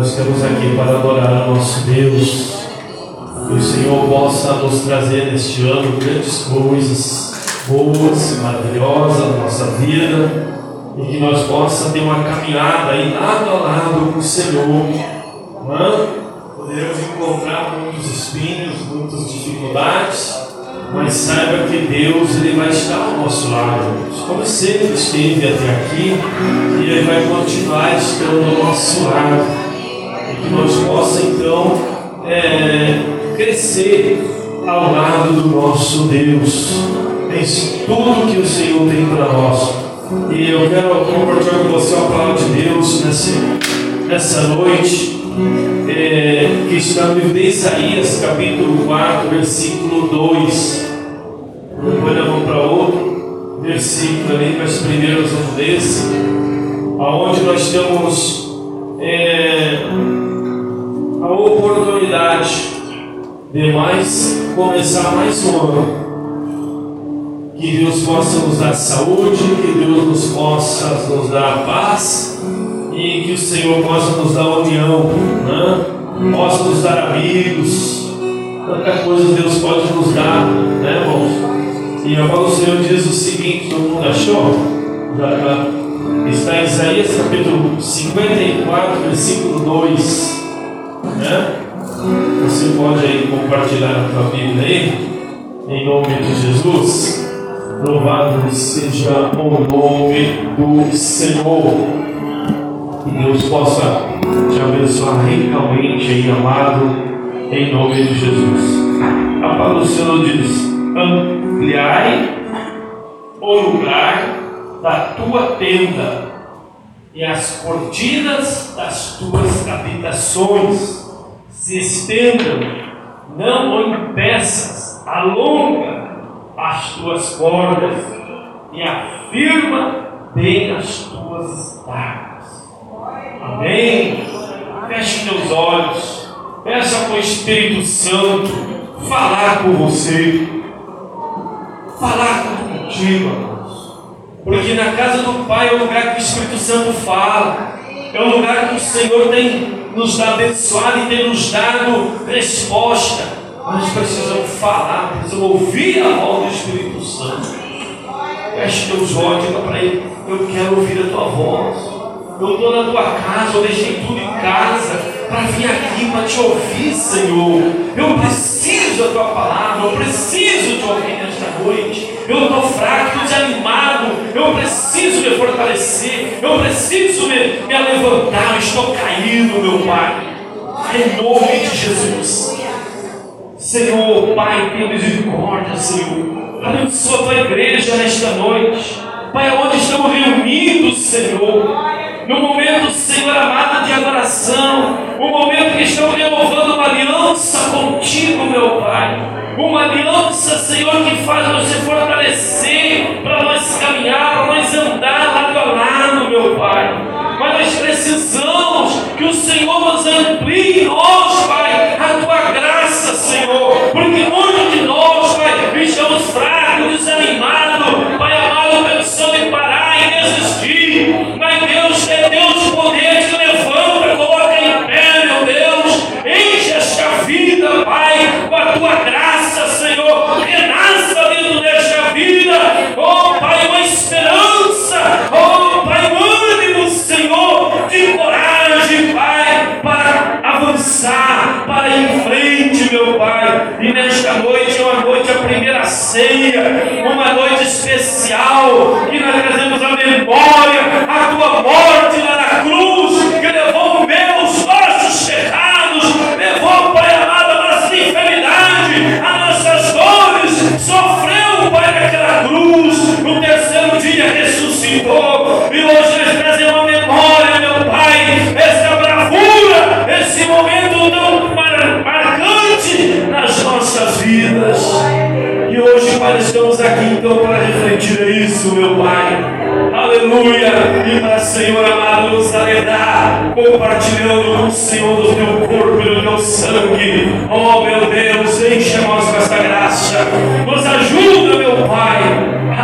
Nós estamos aqui para adorar o nosso Deus. Que o Senhor possa nos trazer neste ano grandes coisas boas e maravilhosas na nossa vida e que nós possamos ter uma caminhada aí lado a lado com o Senhor. Não é? Poderemos encontrar muitos espinhos, muitas dificuldades, mas saiba que Deus ele vai estar ao nosso lado, como sempre esteve até aqui, e Ele vai continuar estando ao nosso lado, que nós possamos então é, crescer ao lado do nosso Deus, em tudo que o Senhor tem para nós. E eu quero compartilhar com você a palavra de Deus nessa, nessa noite, é, que está no livro de Isaías, capítulo 4, versículo 2. Depois nós vamos para outro versículo também, mas primeiro nós vamos desse, aonde nós temos é, a oportunidade de mais começar mais um ano que Deus possa nos dar saúde, que Deus nos possa nos dar paz e que o Senhor possa nos dar união, né? possa nos dar amigos. Tanta coisa Deus pode nos dar, né, irmãos? E a palavra do Senhor diz o seguinte: todo mundo achou? Já, já. Está em Isaías capítulo 54, versículo 2. Né? Você pode aí compartilhar a tua Bíblia aí, em nome de Jesus. Louvado seja o nome do Senhor. Que Deus possa te abençoar ricamente aí, amado, em nome de Jesus. A palavra do Senhor diz: ampliai o lugar da tua tenda e as cortinas das tuas habitações se estendam, não o impeças, alonga as tuas cordas e afirma bem as tuas estacas. Amém? Feche teus olhos, peça para o Espírito Santo falar com você, falar contigo, irmãos. Porque na casa do Pai é o lugar que o Espírito Santo fala, é o lugar que o Senhor tem nos abençoado e tem nos dado resposta. Nós precisamos falar, precisamos ouvir a voz do Espírito Santo. Feche teus olhos, para ele: Eu quero ouvir a tua voz. Eu estou na tua casa, eu deixei tudo em casa para vir aqui para te ouvir, Senhor. Eu preciso da tua palavra, eu preciso te ouvir nesta noite. Eu estou fraco, estou desanimado, eu preciso me fortalecer, eu preciso me, me levantar, eu estou caído, meu Pai. Em nome de Jesus. Senhor, Pai, tenha misericórdia, Senhor. Abençoa a tua igreja nesta noite. Pai, onde estamos reunidos, Senhor. No momento, Senhor amado, de adoração. O momento que estamos renovando uma aliança contigo, meu Pai. Uma aliança, Senhor, que faz você fortalecer para nós caminhar, para nós andar lado a lado, meu Pai. Mas nós precisamos que o Senhor nos amplie nós, Pai, Pai, com a tua graça, Senhor. Renasça dentro desta vida. Oh, Pai, uma esperança. Oh, Pai, um ânimo, Senhor, de coragem, Pai, para avançar, para ir em frente, meu Pai. E nesta noite é uma noite, a primeira ceia, uma noite especial, que nós trazemos a memória, a tua morte dia ressuscitou, e hoje nós trazemos a memória, meu Pai, essa bravura, esse momento tão mar- marcante nas nossas vidas. E hoje, Pai, estamos aqui então para refletir isso, meu Pai. Aleluia. E para Senhor amado nos alegrar, compartilhando com o Senhor do teu corpo e do teu sangue. Oh meu Deus, enche-nos com essa graça. Nos ajuda, meu Pai.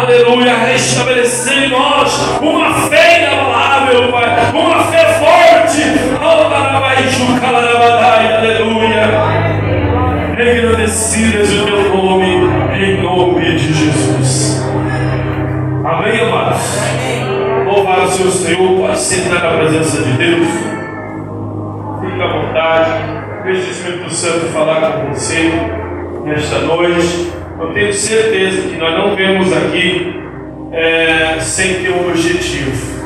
Aleluia. Restabelecer em nós uma fé inabalável, Pai. Uma fé forte. Oh. Aleluia. Engrandecidas o teu nome, em nome de Jesus. Amém, amados? Louvado seja o Senhor, pode sentar na presença de Deus. Fique à vontade. Deixe o Espírito Santo falar com você nesta noite. Eu tenho certeza que nós não vemos aqui é, sem ter um objetivo.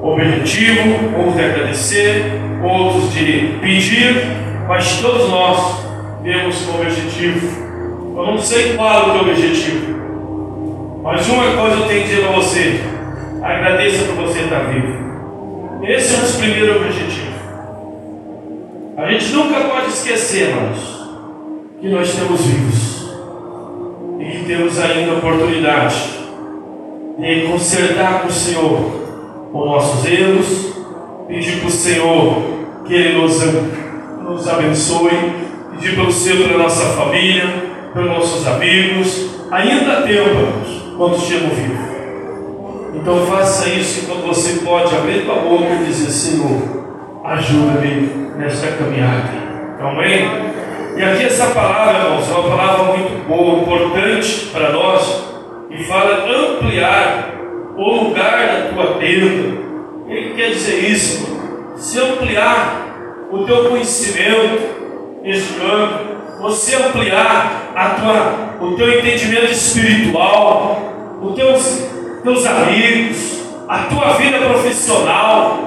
Objetivo, uns de agradecer, outros de pedir, mas todos nós temos como objetivo. Eu não sei qual é o teu objetivo, mas uma coisa eu tenho que dizer para você: agradeça por você estar vivo. Esse é um dos primeiros objetivos. A gente nunca pode esquecer, mas que nós estamos vivos e que temos ainda a oportunidade de consertar com o Senhor os nossos erros, pedir para o Senhor que Ele nos, nos abençoe, pedir pelo Senhor pela nossa família, pelos nossos amigos. Ainda há tempo, quando estamos vivos. Então faça isso enquanto você pode abrir tua boca e dizer, Senhor, ajuda-me nesta caminhada. Amém? E aqui essa palavra, irmãos, é uma palavra muito boa, importante para nós, e fala ampliar o lugar da tua tenda. O que quer dizer isso? Irmão? Se ampliar o teu conhecimento ano, você ampliar a tua, o teu entendimento espiritual, os teus, teus amigos, a tua vida profissional,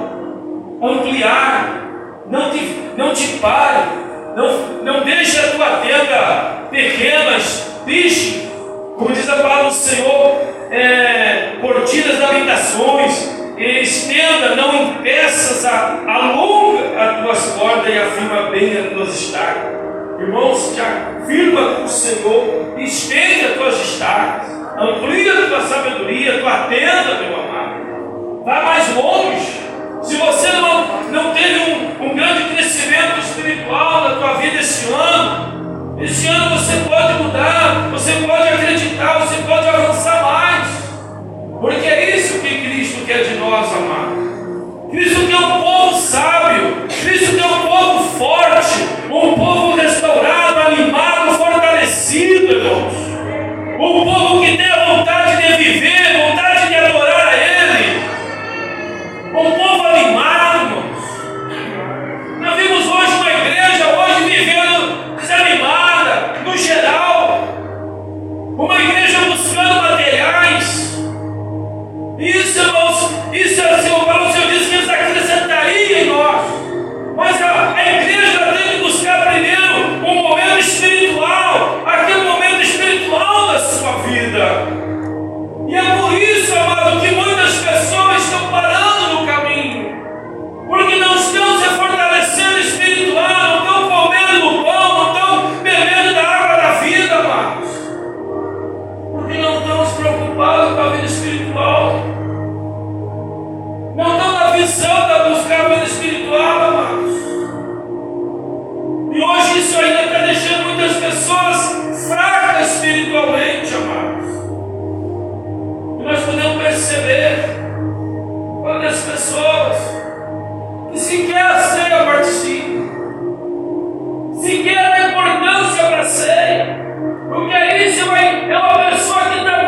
ampliar, não te, não te pare, não, não deixe a tua tenda pequena, piche, como diz a palavra do Senhor, é, cortinas de habitações, estenda, não impeças, a, alonga as tuas cordas e afirma bem as tuas estacas. Irmãos, te afirma com o Senhor, estende as tuas estacas, amplia a tua sabedoria, a tua tenda, meu amado. Vá mais longe. Se você não, não teve um, um grande crescimento espiritual na tua vida esse ano, esse ano você pode mudar, você pode acreditar, você pode avançar mais. Porque é isso que Cristo quer de nós, amado. Cristo quer um povo sábio, Cristo quer um povo forte, um povo restaurado, animado, fortalecido, irmãos. Um povo que tem a vontade de viver, vontade E é por isso, amado, que muitas pessoas estão parando no porque não estão se fortalecendo espiritual, não estão comendo do pão, não estão bebendo da água da vida, amados, porque não estão se preocupados com a vida espiritual, não estão na visão da buscar a vida espiritual, amados. E hoje isso ainda está deixando muitas pessoas fracas espiritualmente, amados. E nós podemos perceber quantas pessoas que sequer a ceia participam, sequer a importância para a ceia, porque isso é uma pessoa que está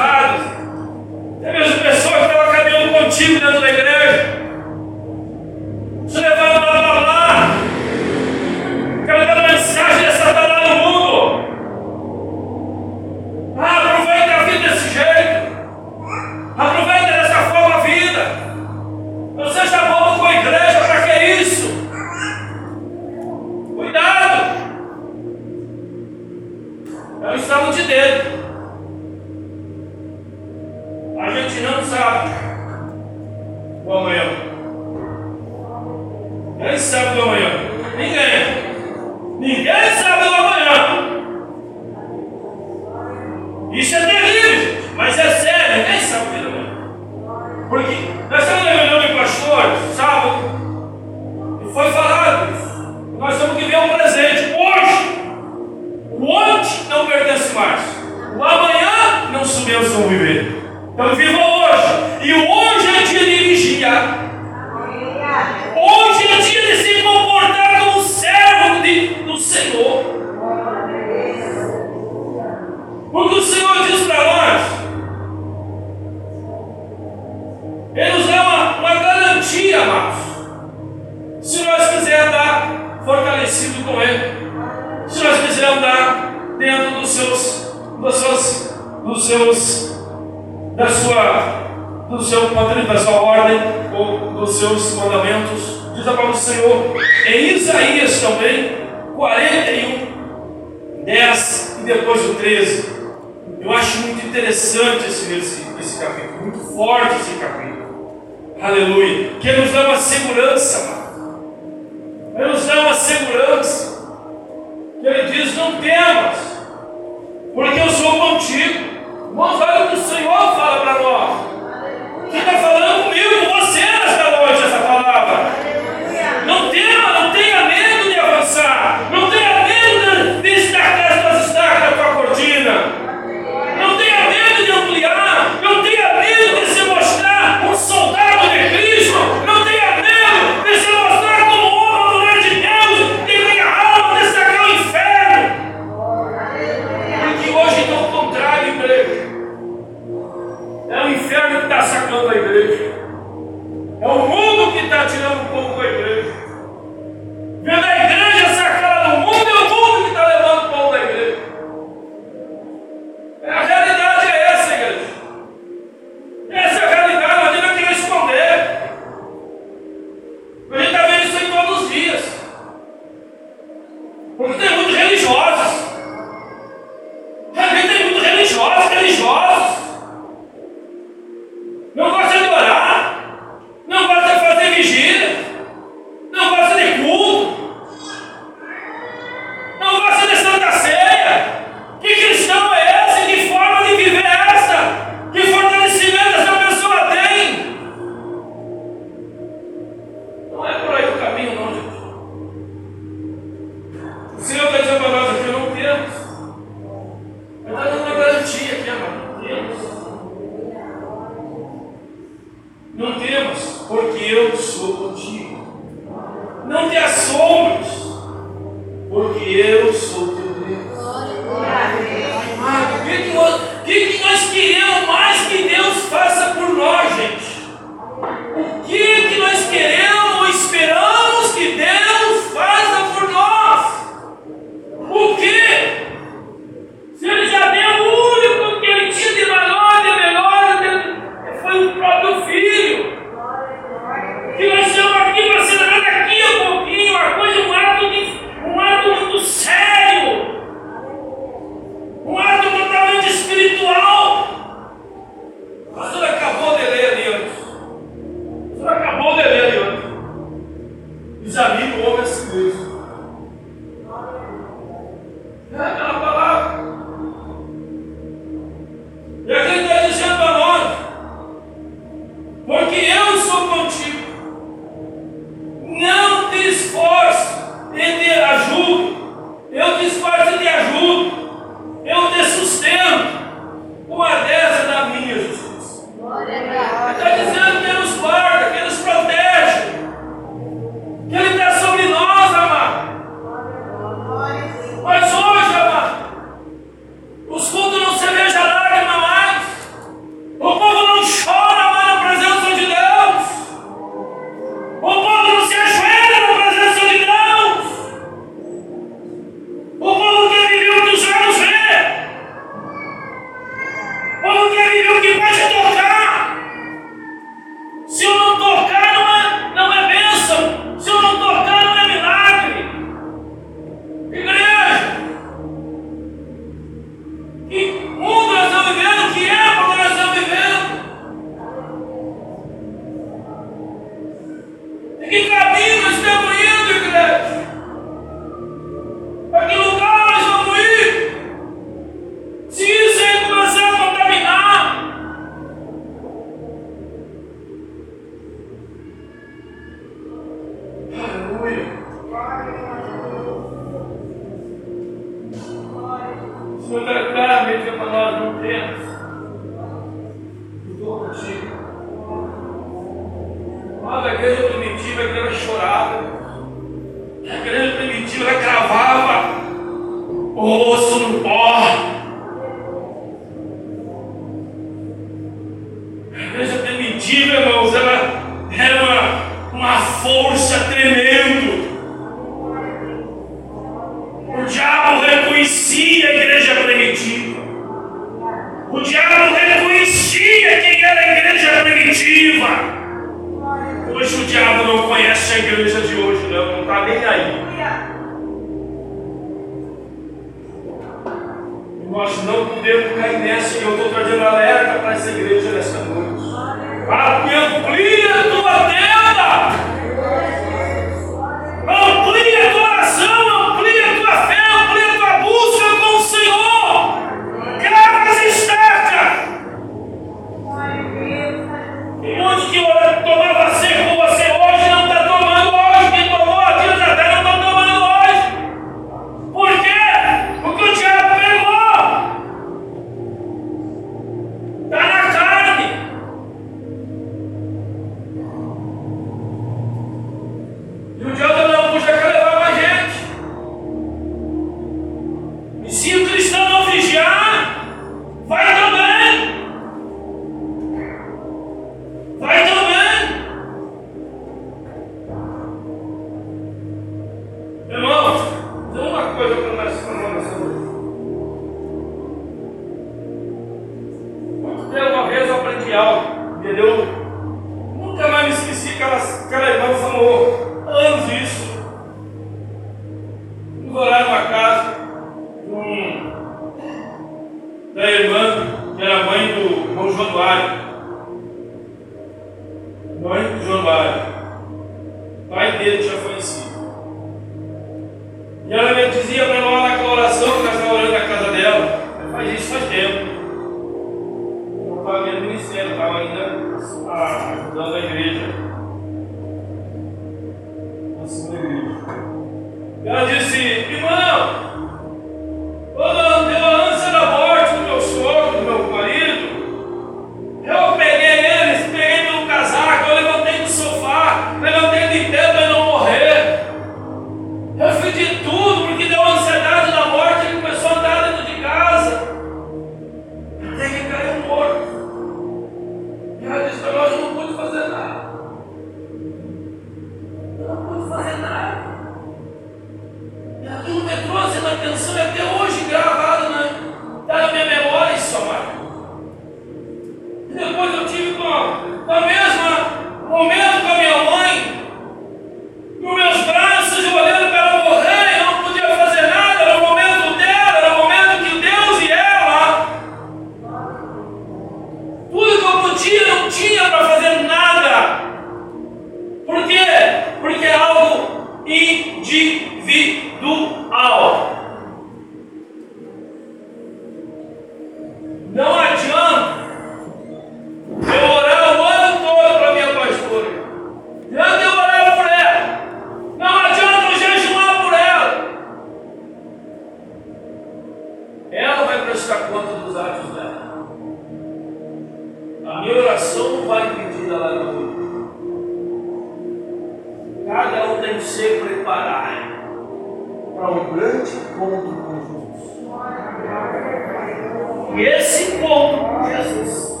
encontro com Jesus.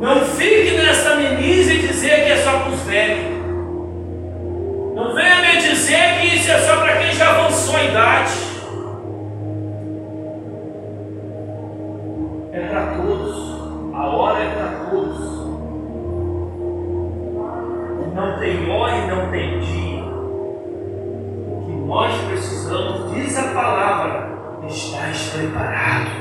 Não fique nessa menise dizer que é só para os velhos. Não venha me dizer que isso é só para quem já avançou a idade. É para todos. A hora é para todos. Não tem hora e não tem dia. O que nós precisamos, diz a palavra, estás preparado.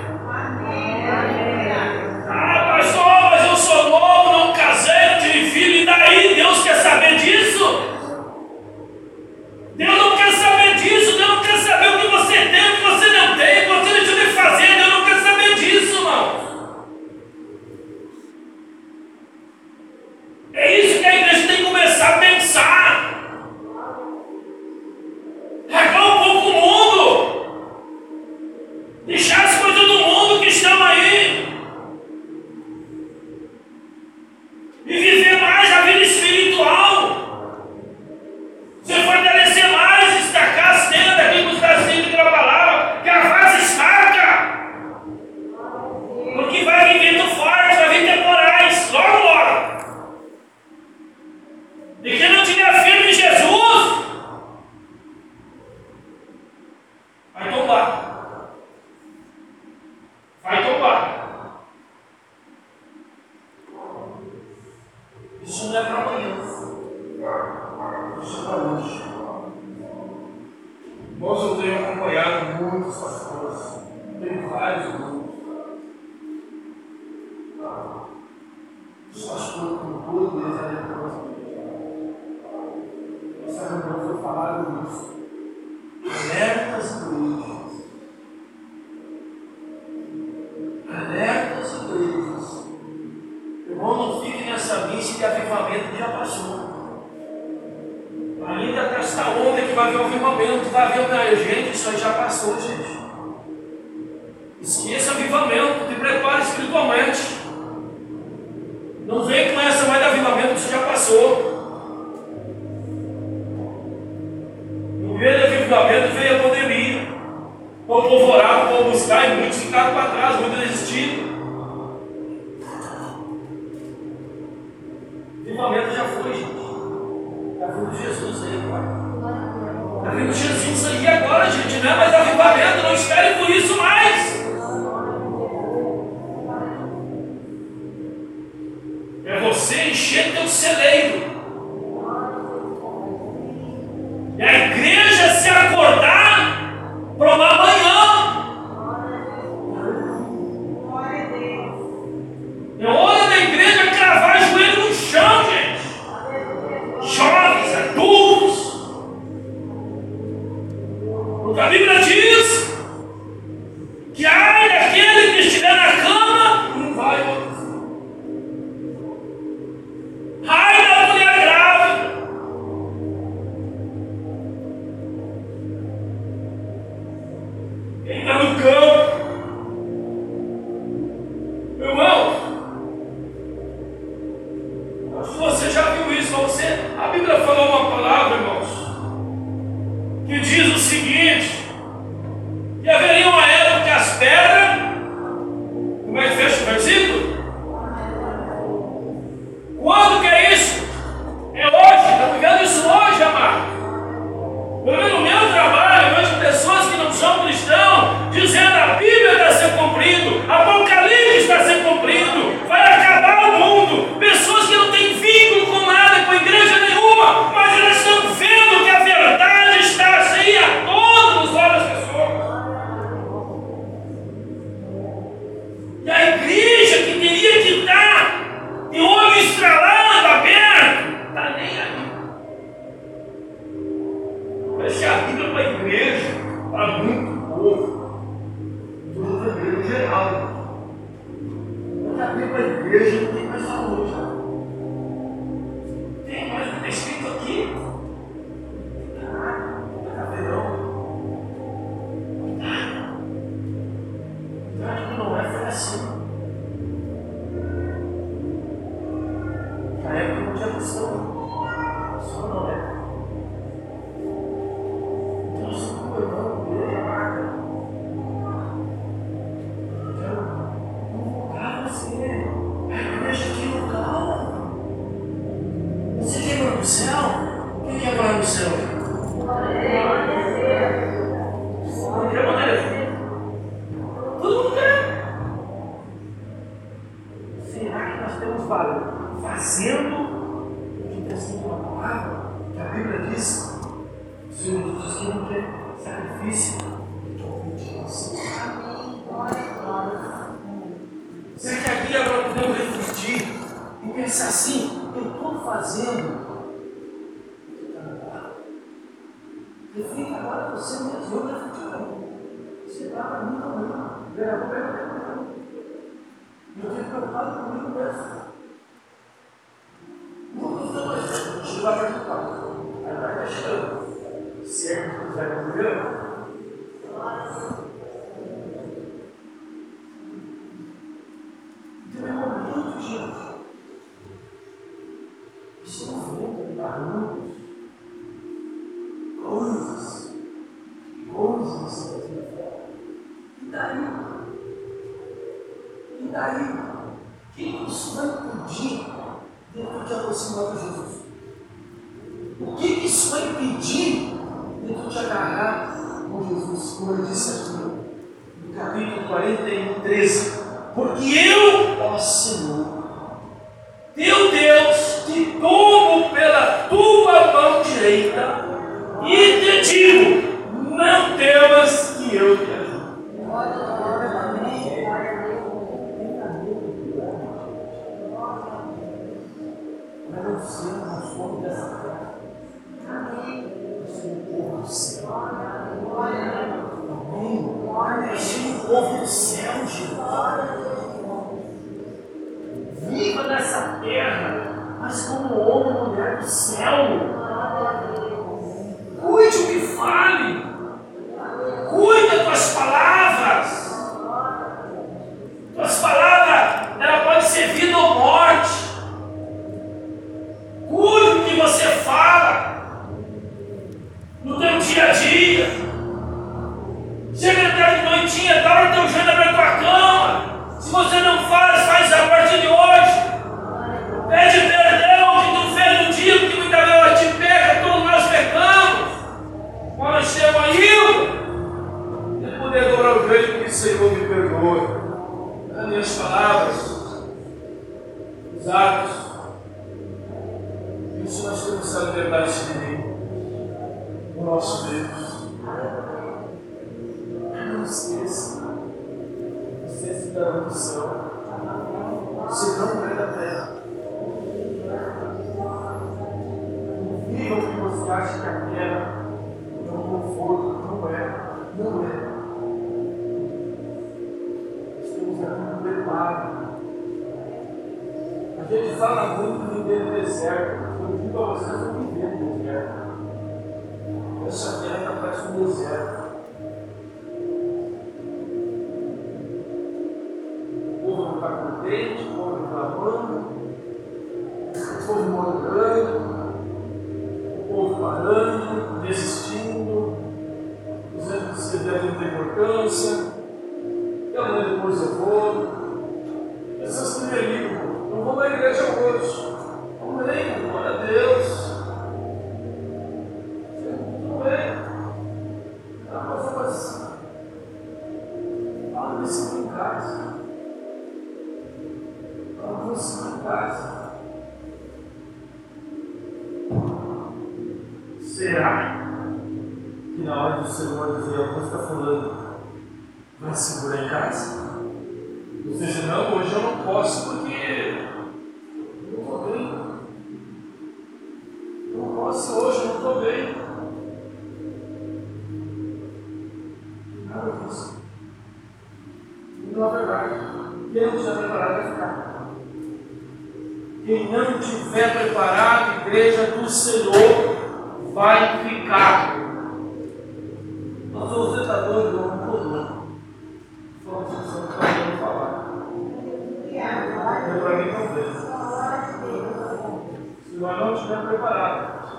nós não estivemos preparados.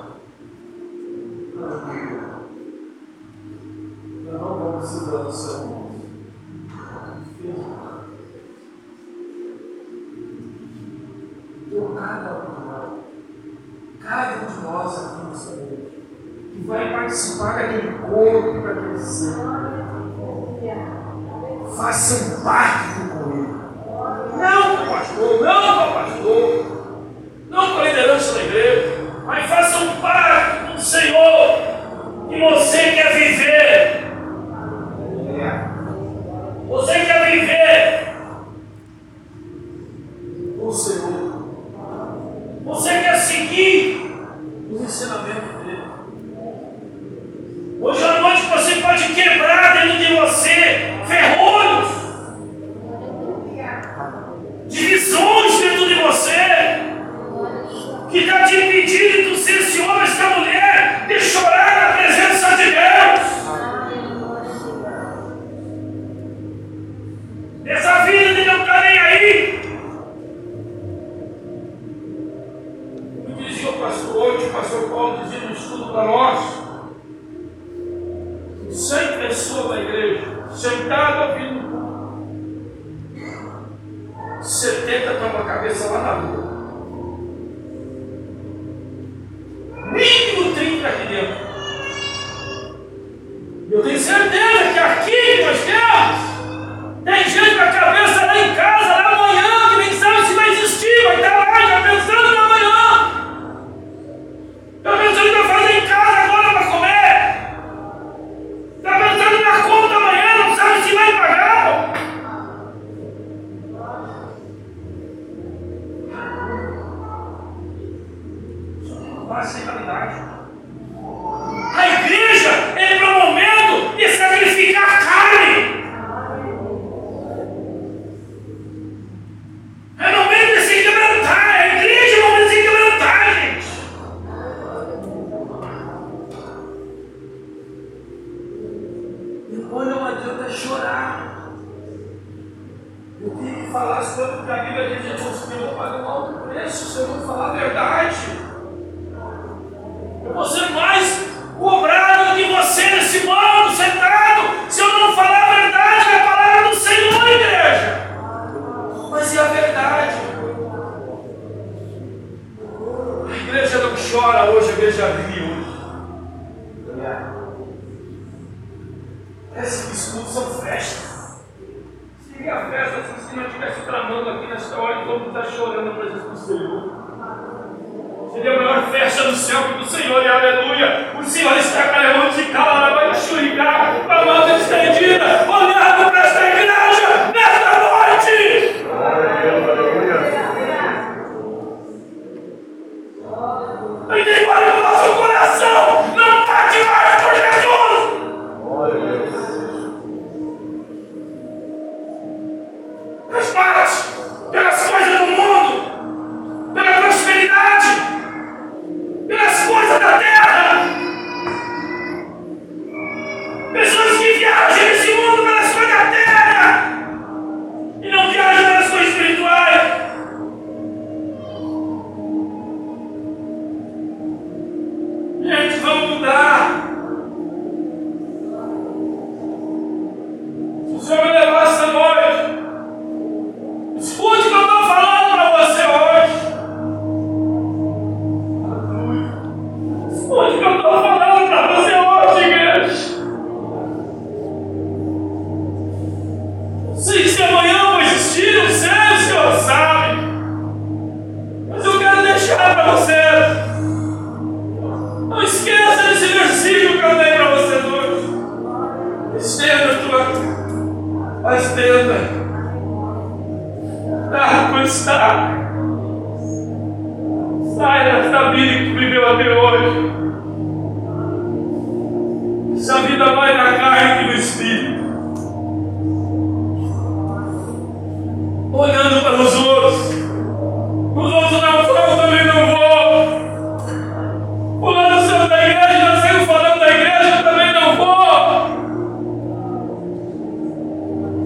Nós não vamos precisar o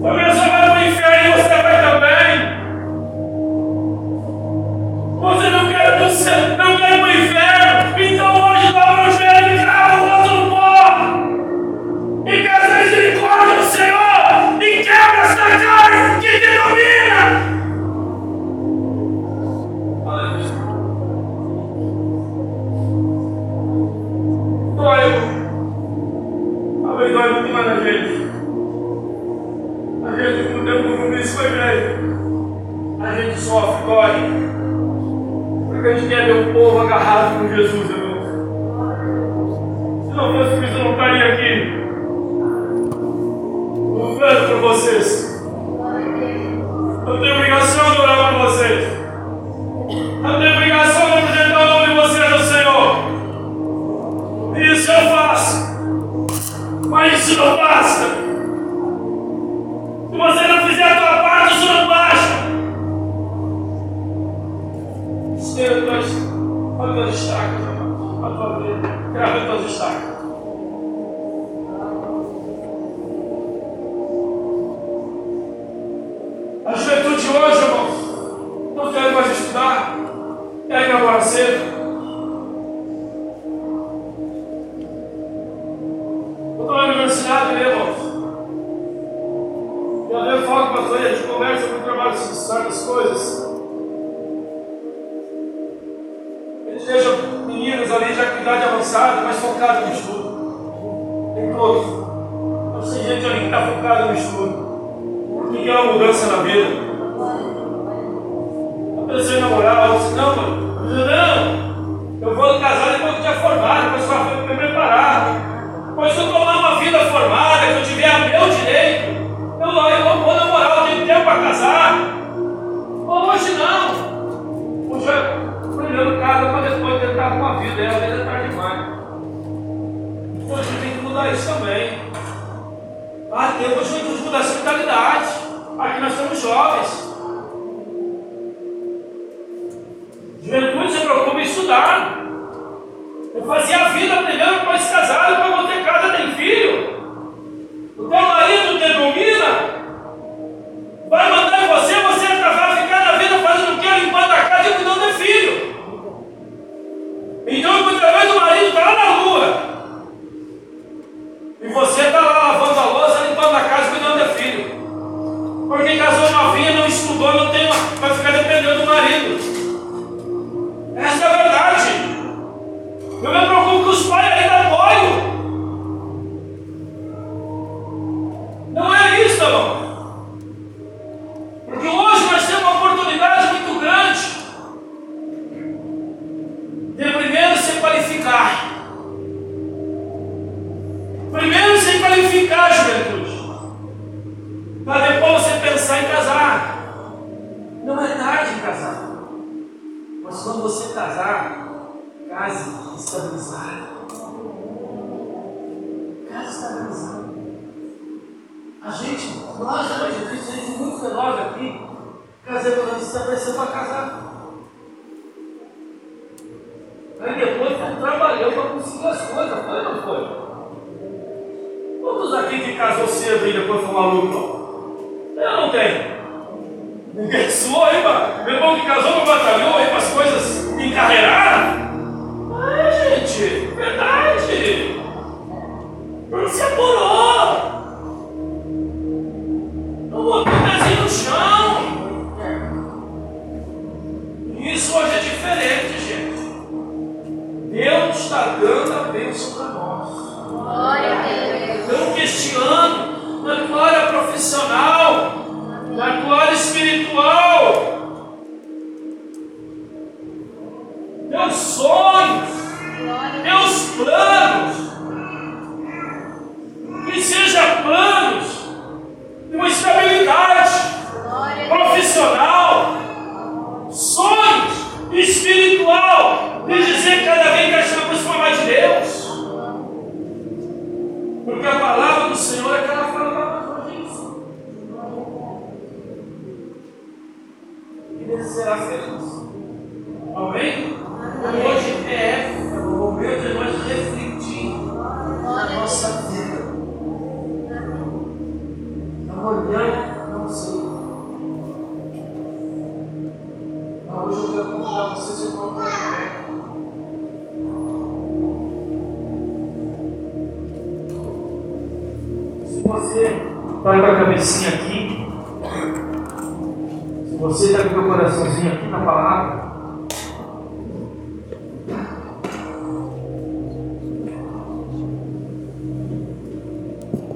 A coraçãozinho aqui, se você está com o coraçãozinho aqui na palavra,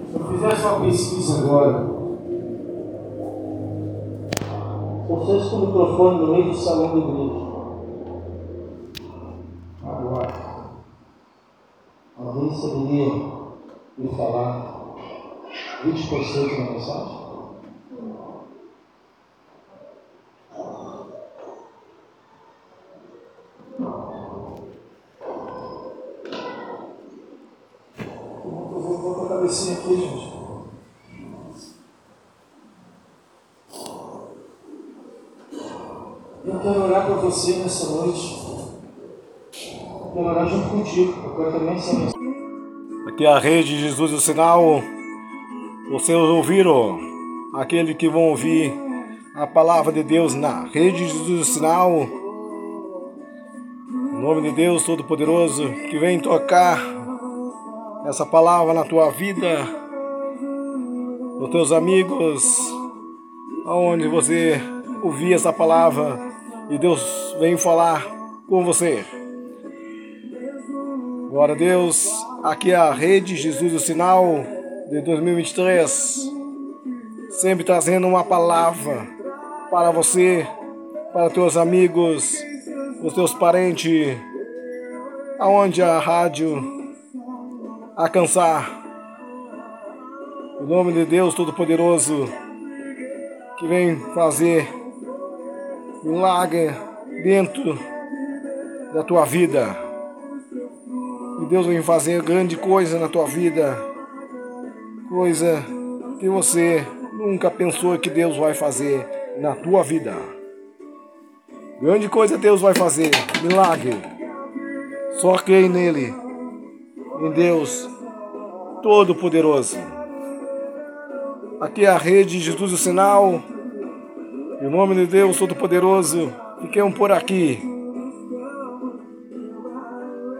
se eu fizesse uma pesquisa agora, vocês com o microfone no meio do salão do isso na mensagem? Eu vou colocar a cabecinha aqui, gente. Eu quero orar para você nessa noite. Eu quero orar junto contigo, Eu quero também saber. Aqui é a rede Jesus o Sinal. Vocês ouviram aquele que vão ouvir a palavra de Deus na rede do sinal. Em nome de Deus Todo-Poderoso que vem tocar essa palavra na tua vida, nos teus amigos, aonde você ouvir essa palavra e Deus vem falar com você. Glória a Deus, aqui é a Rede Jesus do Sinal de 2023, sempre trazendo uma palavra para você, para teus amigos, os teus parentes, aonde a rádio alcançar. O nome de Deus Todo-Poderoso que vem fazer milagre dentro da tua vida. E Deus vem fazer grande coisa na tua vida. Coisa que você nunca pensou que Deus vai fazer na tua vida. Grande coisa Deus vai fazer, milagre. Só creio nele, em Deus Todo-Poderoso. Aqui é a rede Jesus o Sinal. Em nome de Deus Todo-Poderoso, fiquemos por aqui.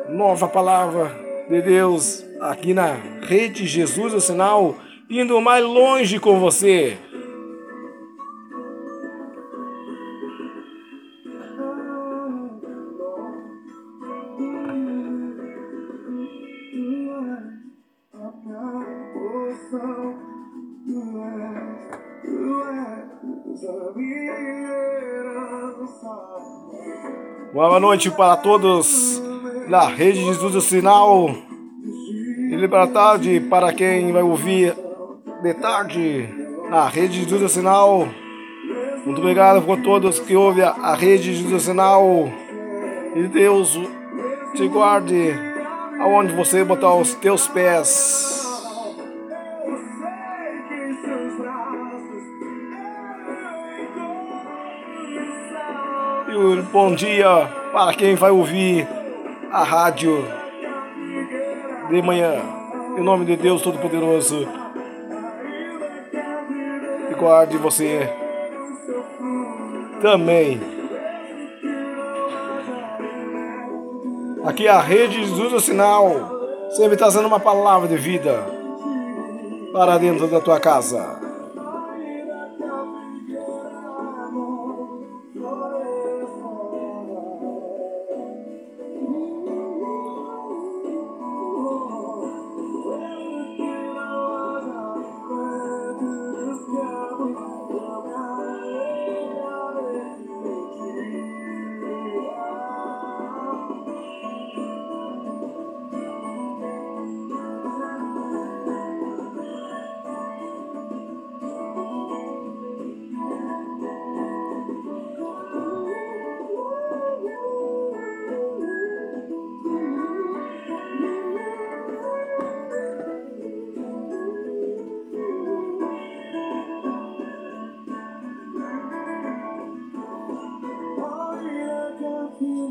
Nova palavra de Deus aqui na rede Jesus o Sinal, indo mais longe com você. Boa noite para todos na Rede Jesus do Sinal. E boa tarde para quem vai ouvir de tarde na Rede Jesus Sinal. Muito obrigado por todos que ouvem a Rede Jesus Sinal. E Deus te guarde aonde você botar os teus pés. E um bom dia para quem vai ouvir a rádio de manhã. Em nome de Deus Todo-Poderoso. E guarde você também. Aqui é a rede Jesus o Sinal. Sempre trazendo uma palavra de vida para dentro da tua casa.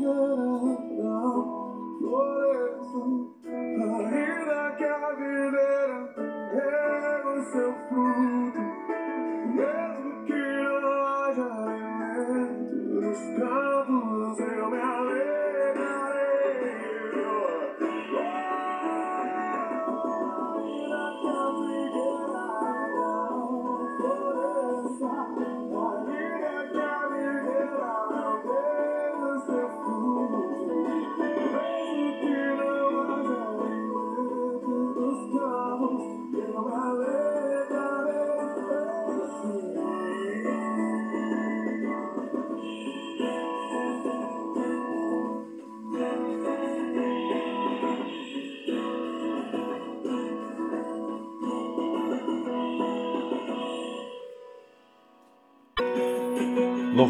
llena la florece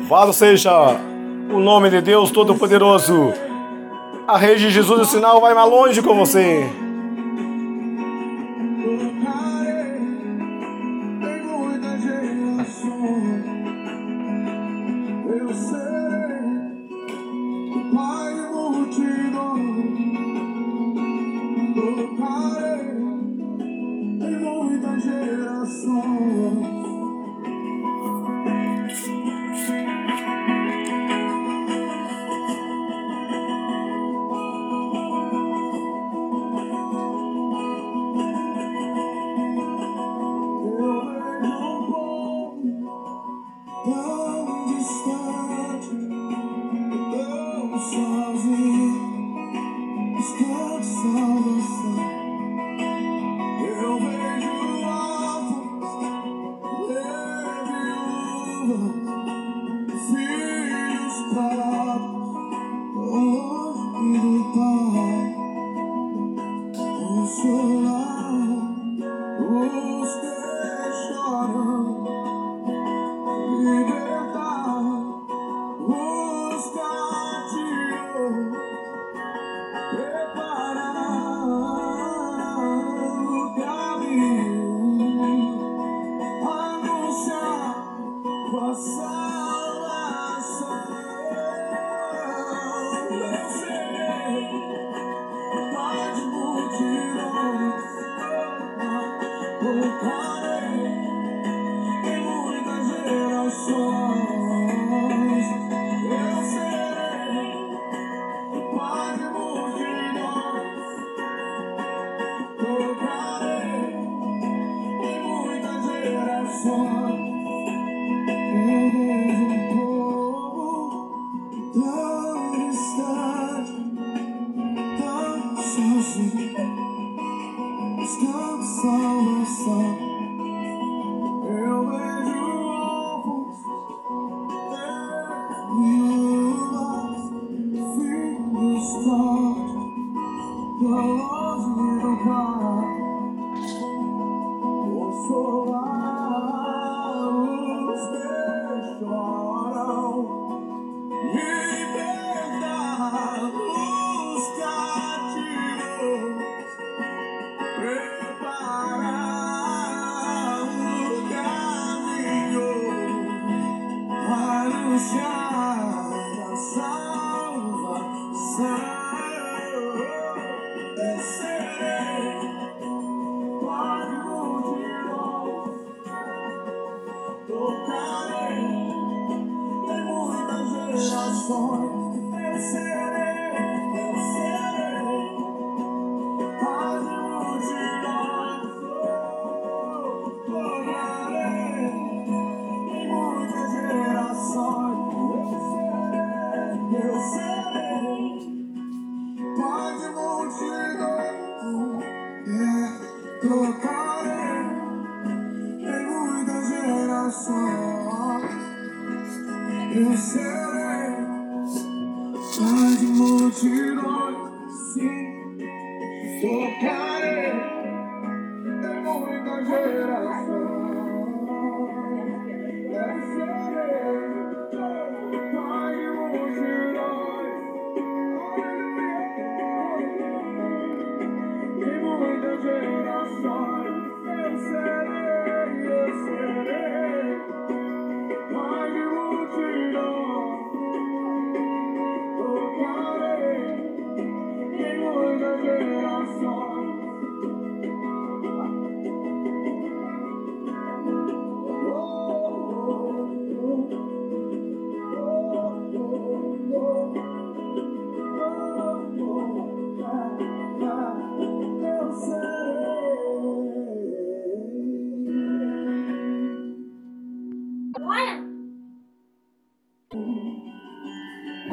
Louvado seja o nome de Deus Todo-Poderoso. A rede de Jesus o sinal vai mais longe com você.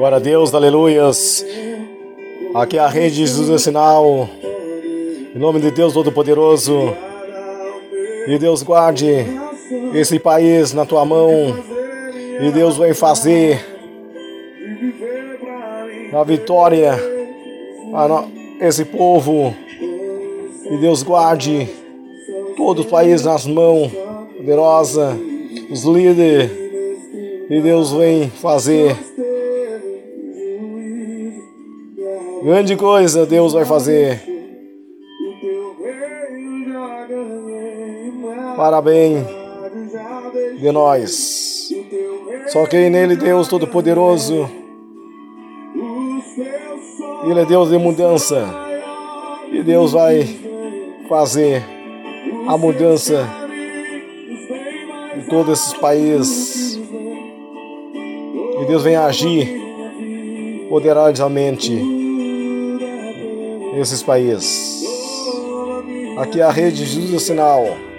Glória a Deus, aleluias. Aqui é a rede de Jesus é sinal. Em nome de Deus Todo-Poderoso. E Deus guarde esse país na tua mão. E Deus vai fazer a vitória a esse povo. E Deus guarde todo o país nas mãos poderosa, os líderes. E Deus vem fazer grande coisa. Deus vai fazer. Parabéns de nós. Só quem nele Deus Todo-Poderoso. Ele é Deus de mudança. E Deus vai fazer a mudança de todos esses países. E Deus vem agir poderosamente nesses países. Aqui é a rede Jesus Sinal.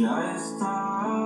Já está